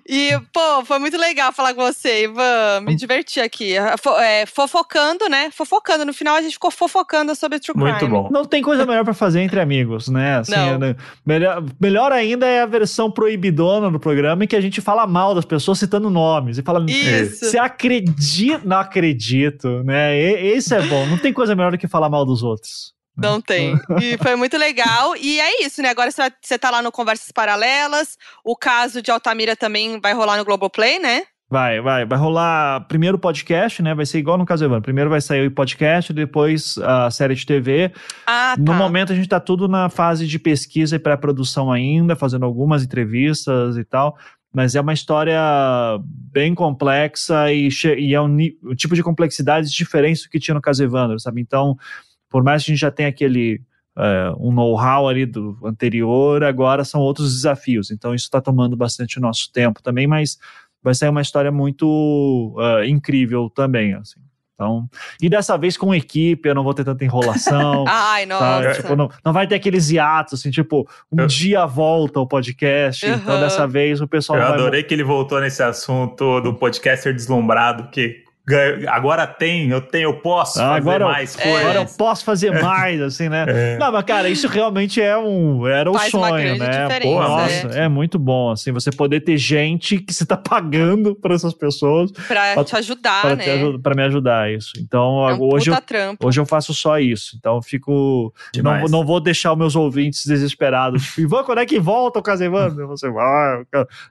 E, pô, foi muito legal falar com você, Ivan. Me diverti aqui. Fo- é, fofocando, né? Fofocando. No final a gente ficou fofocando sobre True Crime. Muito bom. Não tem coisa melhor pra fazer entre amigos, né? Assim, Não. né? melhor, melhor ainda é a versão proibidona do programa em que a gente fala mal das pessoas citando nomes e fala. Isso. Você acredita? Não acredito, né? E- esse é bom. Não tem coisa melhor do que falar mal dos outros. Não tem. E [laughs] foi muito legal. E é isso, né? Agora você, vai- você tá lá no Conversas Paralelas. O caso de Altamira também vai rolar no Globoplay, né? Vai, vai. Vai rolar primeiro o podcast, né? Vai ser igual no caso do Evandro. Primeiro vai sair o podcast, depois a série de TV. Ah, tá. No momento a gente tá tudo na fase de pesquisa e pré-produção ainda, fazendo algumas entrevistas e tal. Mas é uma história bem complexa e, e é um, um tipo de complexidades diferente do que tinha no caso Evandro, sabe? Então, por mais que a gente já tenha aquele é, um know-how ali do anterior, agora são outros desafios. Então isso está tomando bastante nosso tempo também, mas vai ser uma história muito uh, incrível também, assim. Então, e dessa vez com equipe, eu não vou ter tanta enrolação. [laughs] Ai, tá? nossa. Tipo, não, não vai ter aqueles hiatos, assim, tipo, um Eu- dia volta o podcast. Então, Uhum. dessa vez o pessoal Eu vai. adorei que ele voltou nesse assunto do podcaster deslumbrado, que agora tem, eu tenho, eu posso Ah, fazer agora eu- mais É. coisas. Agora eu posso fazer [laughs] mais, assim, né? É. Não, mas cara, isso realmente é um, era o uma sonho, né? Pô, nossa, é. muito bom, assim, você poder ter gente que você tá pagando para essas pessoas Pra Pra- te ajudar, para né? me ajudar isso. Então, É um hoje eu trampo. Hoje eu faço só isso, então eu fico. Não, Demais. não vou deixar os meus ouvintes desesperados. Tipo, [laughs] Ivan, quando é que volta o Casa Evandro? Você vai.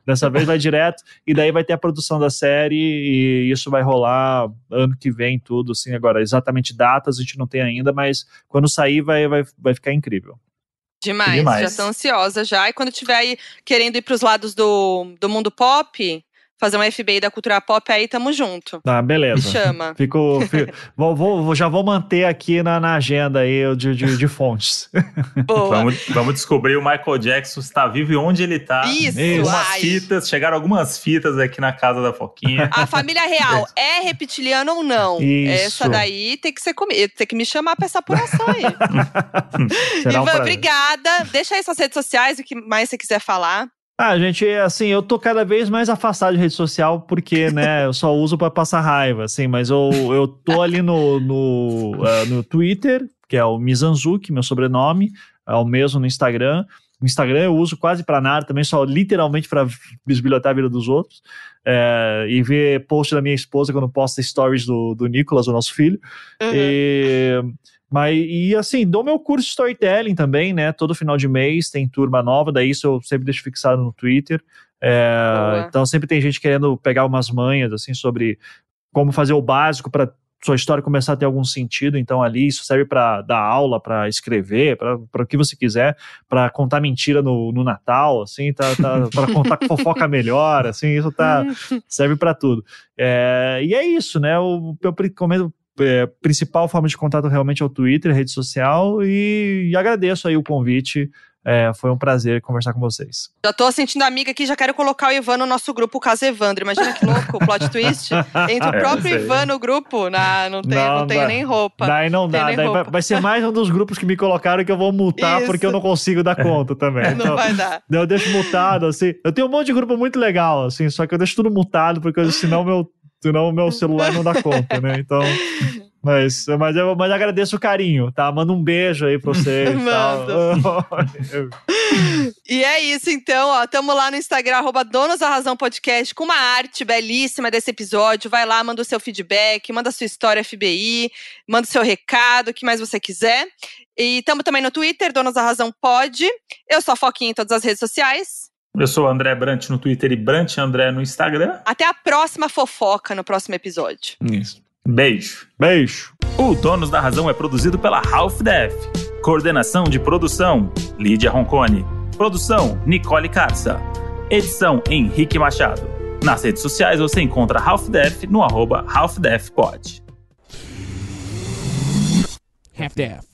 Dessa vez vai direto, e daí vai ter a produção da série, e isso vai rolar ano que vem, tudo, assim. Agora, exatamente datas a gente não tem ainda, mas quando sair vai, vai, vai ficar incrível. Demais, Demais. já tô ansiosa já. E quando tiver aí querendo ir pros lados do, do mundo pop, fazer um FBI da cultura pop, aí tamo junto. Tá, Me beleza. chama. Fico, fi- vou, vou- já vou manter aqui na, na agenda aí de, de, de fontes. [laughs] Boa. Vamos, vamos descobrir o Michael Jackson está vivo e onde ele está. Isso, Algumas fitas, chegaram algumas fitas aqui na casa da Foquinha. A família real [laughs] é reptiliana ou não? Isso. Essa daí tem que ser comigo. Tem que me chamar pra essa apuração aí. [laughs] Será um Ivan, prazer. obrigada. Deixa aí suas redes sociais, o que mais você quiser falar. Ah, gente, assim, eu tô cada vez mais afastado de rede social porque, né, [laughs] eu só uso pra passar raiva, assim, mas eu, eu tô ali no, no, ah, no Twitter, que é o Mizanzuki, meu sobrenome, é o mesmo no Instagram. No Instagram eu uso quase pra nada, também só literalmente pra bisbilhotar a vida dos outros. É, e ver post da minha esposa quando posta stories do, do Nicolas, o nosso filho. Uhum. E, mas, e assim, dou meu curso de storytelling também, né? Todo final de mês tem turma nova, daí isso eu sempre deixo fixado no Twitter. É, então sempre tem gente querendo pegar umas manhas, assim, sobre como fazer o básico para sua história começar a ter algum sentido. Então ali isso serve para dar aula, para escrever, para o que você quiser, para contar mentira no, no Natal, assim, tá, tá, [laughs] para contar fofoca melhor, assim, isso tá [laughs] serve para tudo. É, e é isso, né? O meu pri- como é, principal forma de contato realmente é o Twitter, rede social, e, e agradeço aí o convite. É, foi um prazer conversar com vocês. Já tô sentindo amiga aqui, já quero colocar o Ivan no nosso grupo, o caso Evandro. Imagina que louco o plot twist. Entre o É, próprio aí. Ivan no grupo, na, não, tem, Não, não, tenho dá- nem roupa. Daí não dá, daí vai, vai ser mais um dos grupos que me colocaram que eu vou multar Isso. porque eu não consigo dar conta também. Não Então, vai dar. eu deixo mutado, assim. Eu tenho um monte de grupo muito legal, assim, só que eu deixo tudo mutado porque senão meu, senão meu celular não dá conta, né? Então. [laughs] Mas, mas, eu, mas agradeço o carinho, tá? Manda um beijo aí pra vocês. tal. [laughs] E é isso, então, ó. Tamo lá no Instagram, arroba Donos da Razão Podcast, com uma arte belíssima desse episódio. Vai lá, manda o seu feedback, manda a sua história FBI, manda o seu recado, o que mais você quiser. E tamo também no Twitter, Donos da Razão Pod. Eu sou a Foquinha em todas as redes sociais. Eu sou André Brant no Twitter e Brant André no Instagram. Até a próxima fofoca no próximo episódio. Isso. Beijo. Beijo. O Donos da Razão é produzido pela Half Def. Coordenação de produção: Lídia Roncone. Produção: Nicole Carça. Edição: Henrique Machado. Nas redes sociais você encontra Half Def no arroba Half Def Pod. Half-Deaf.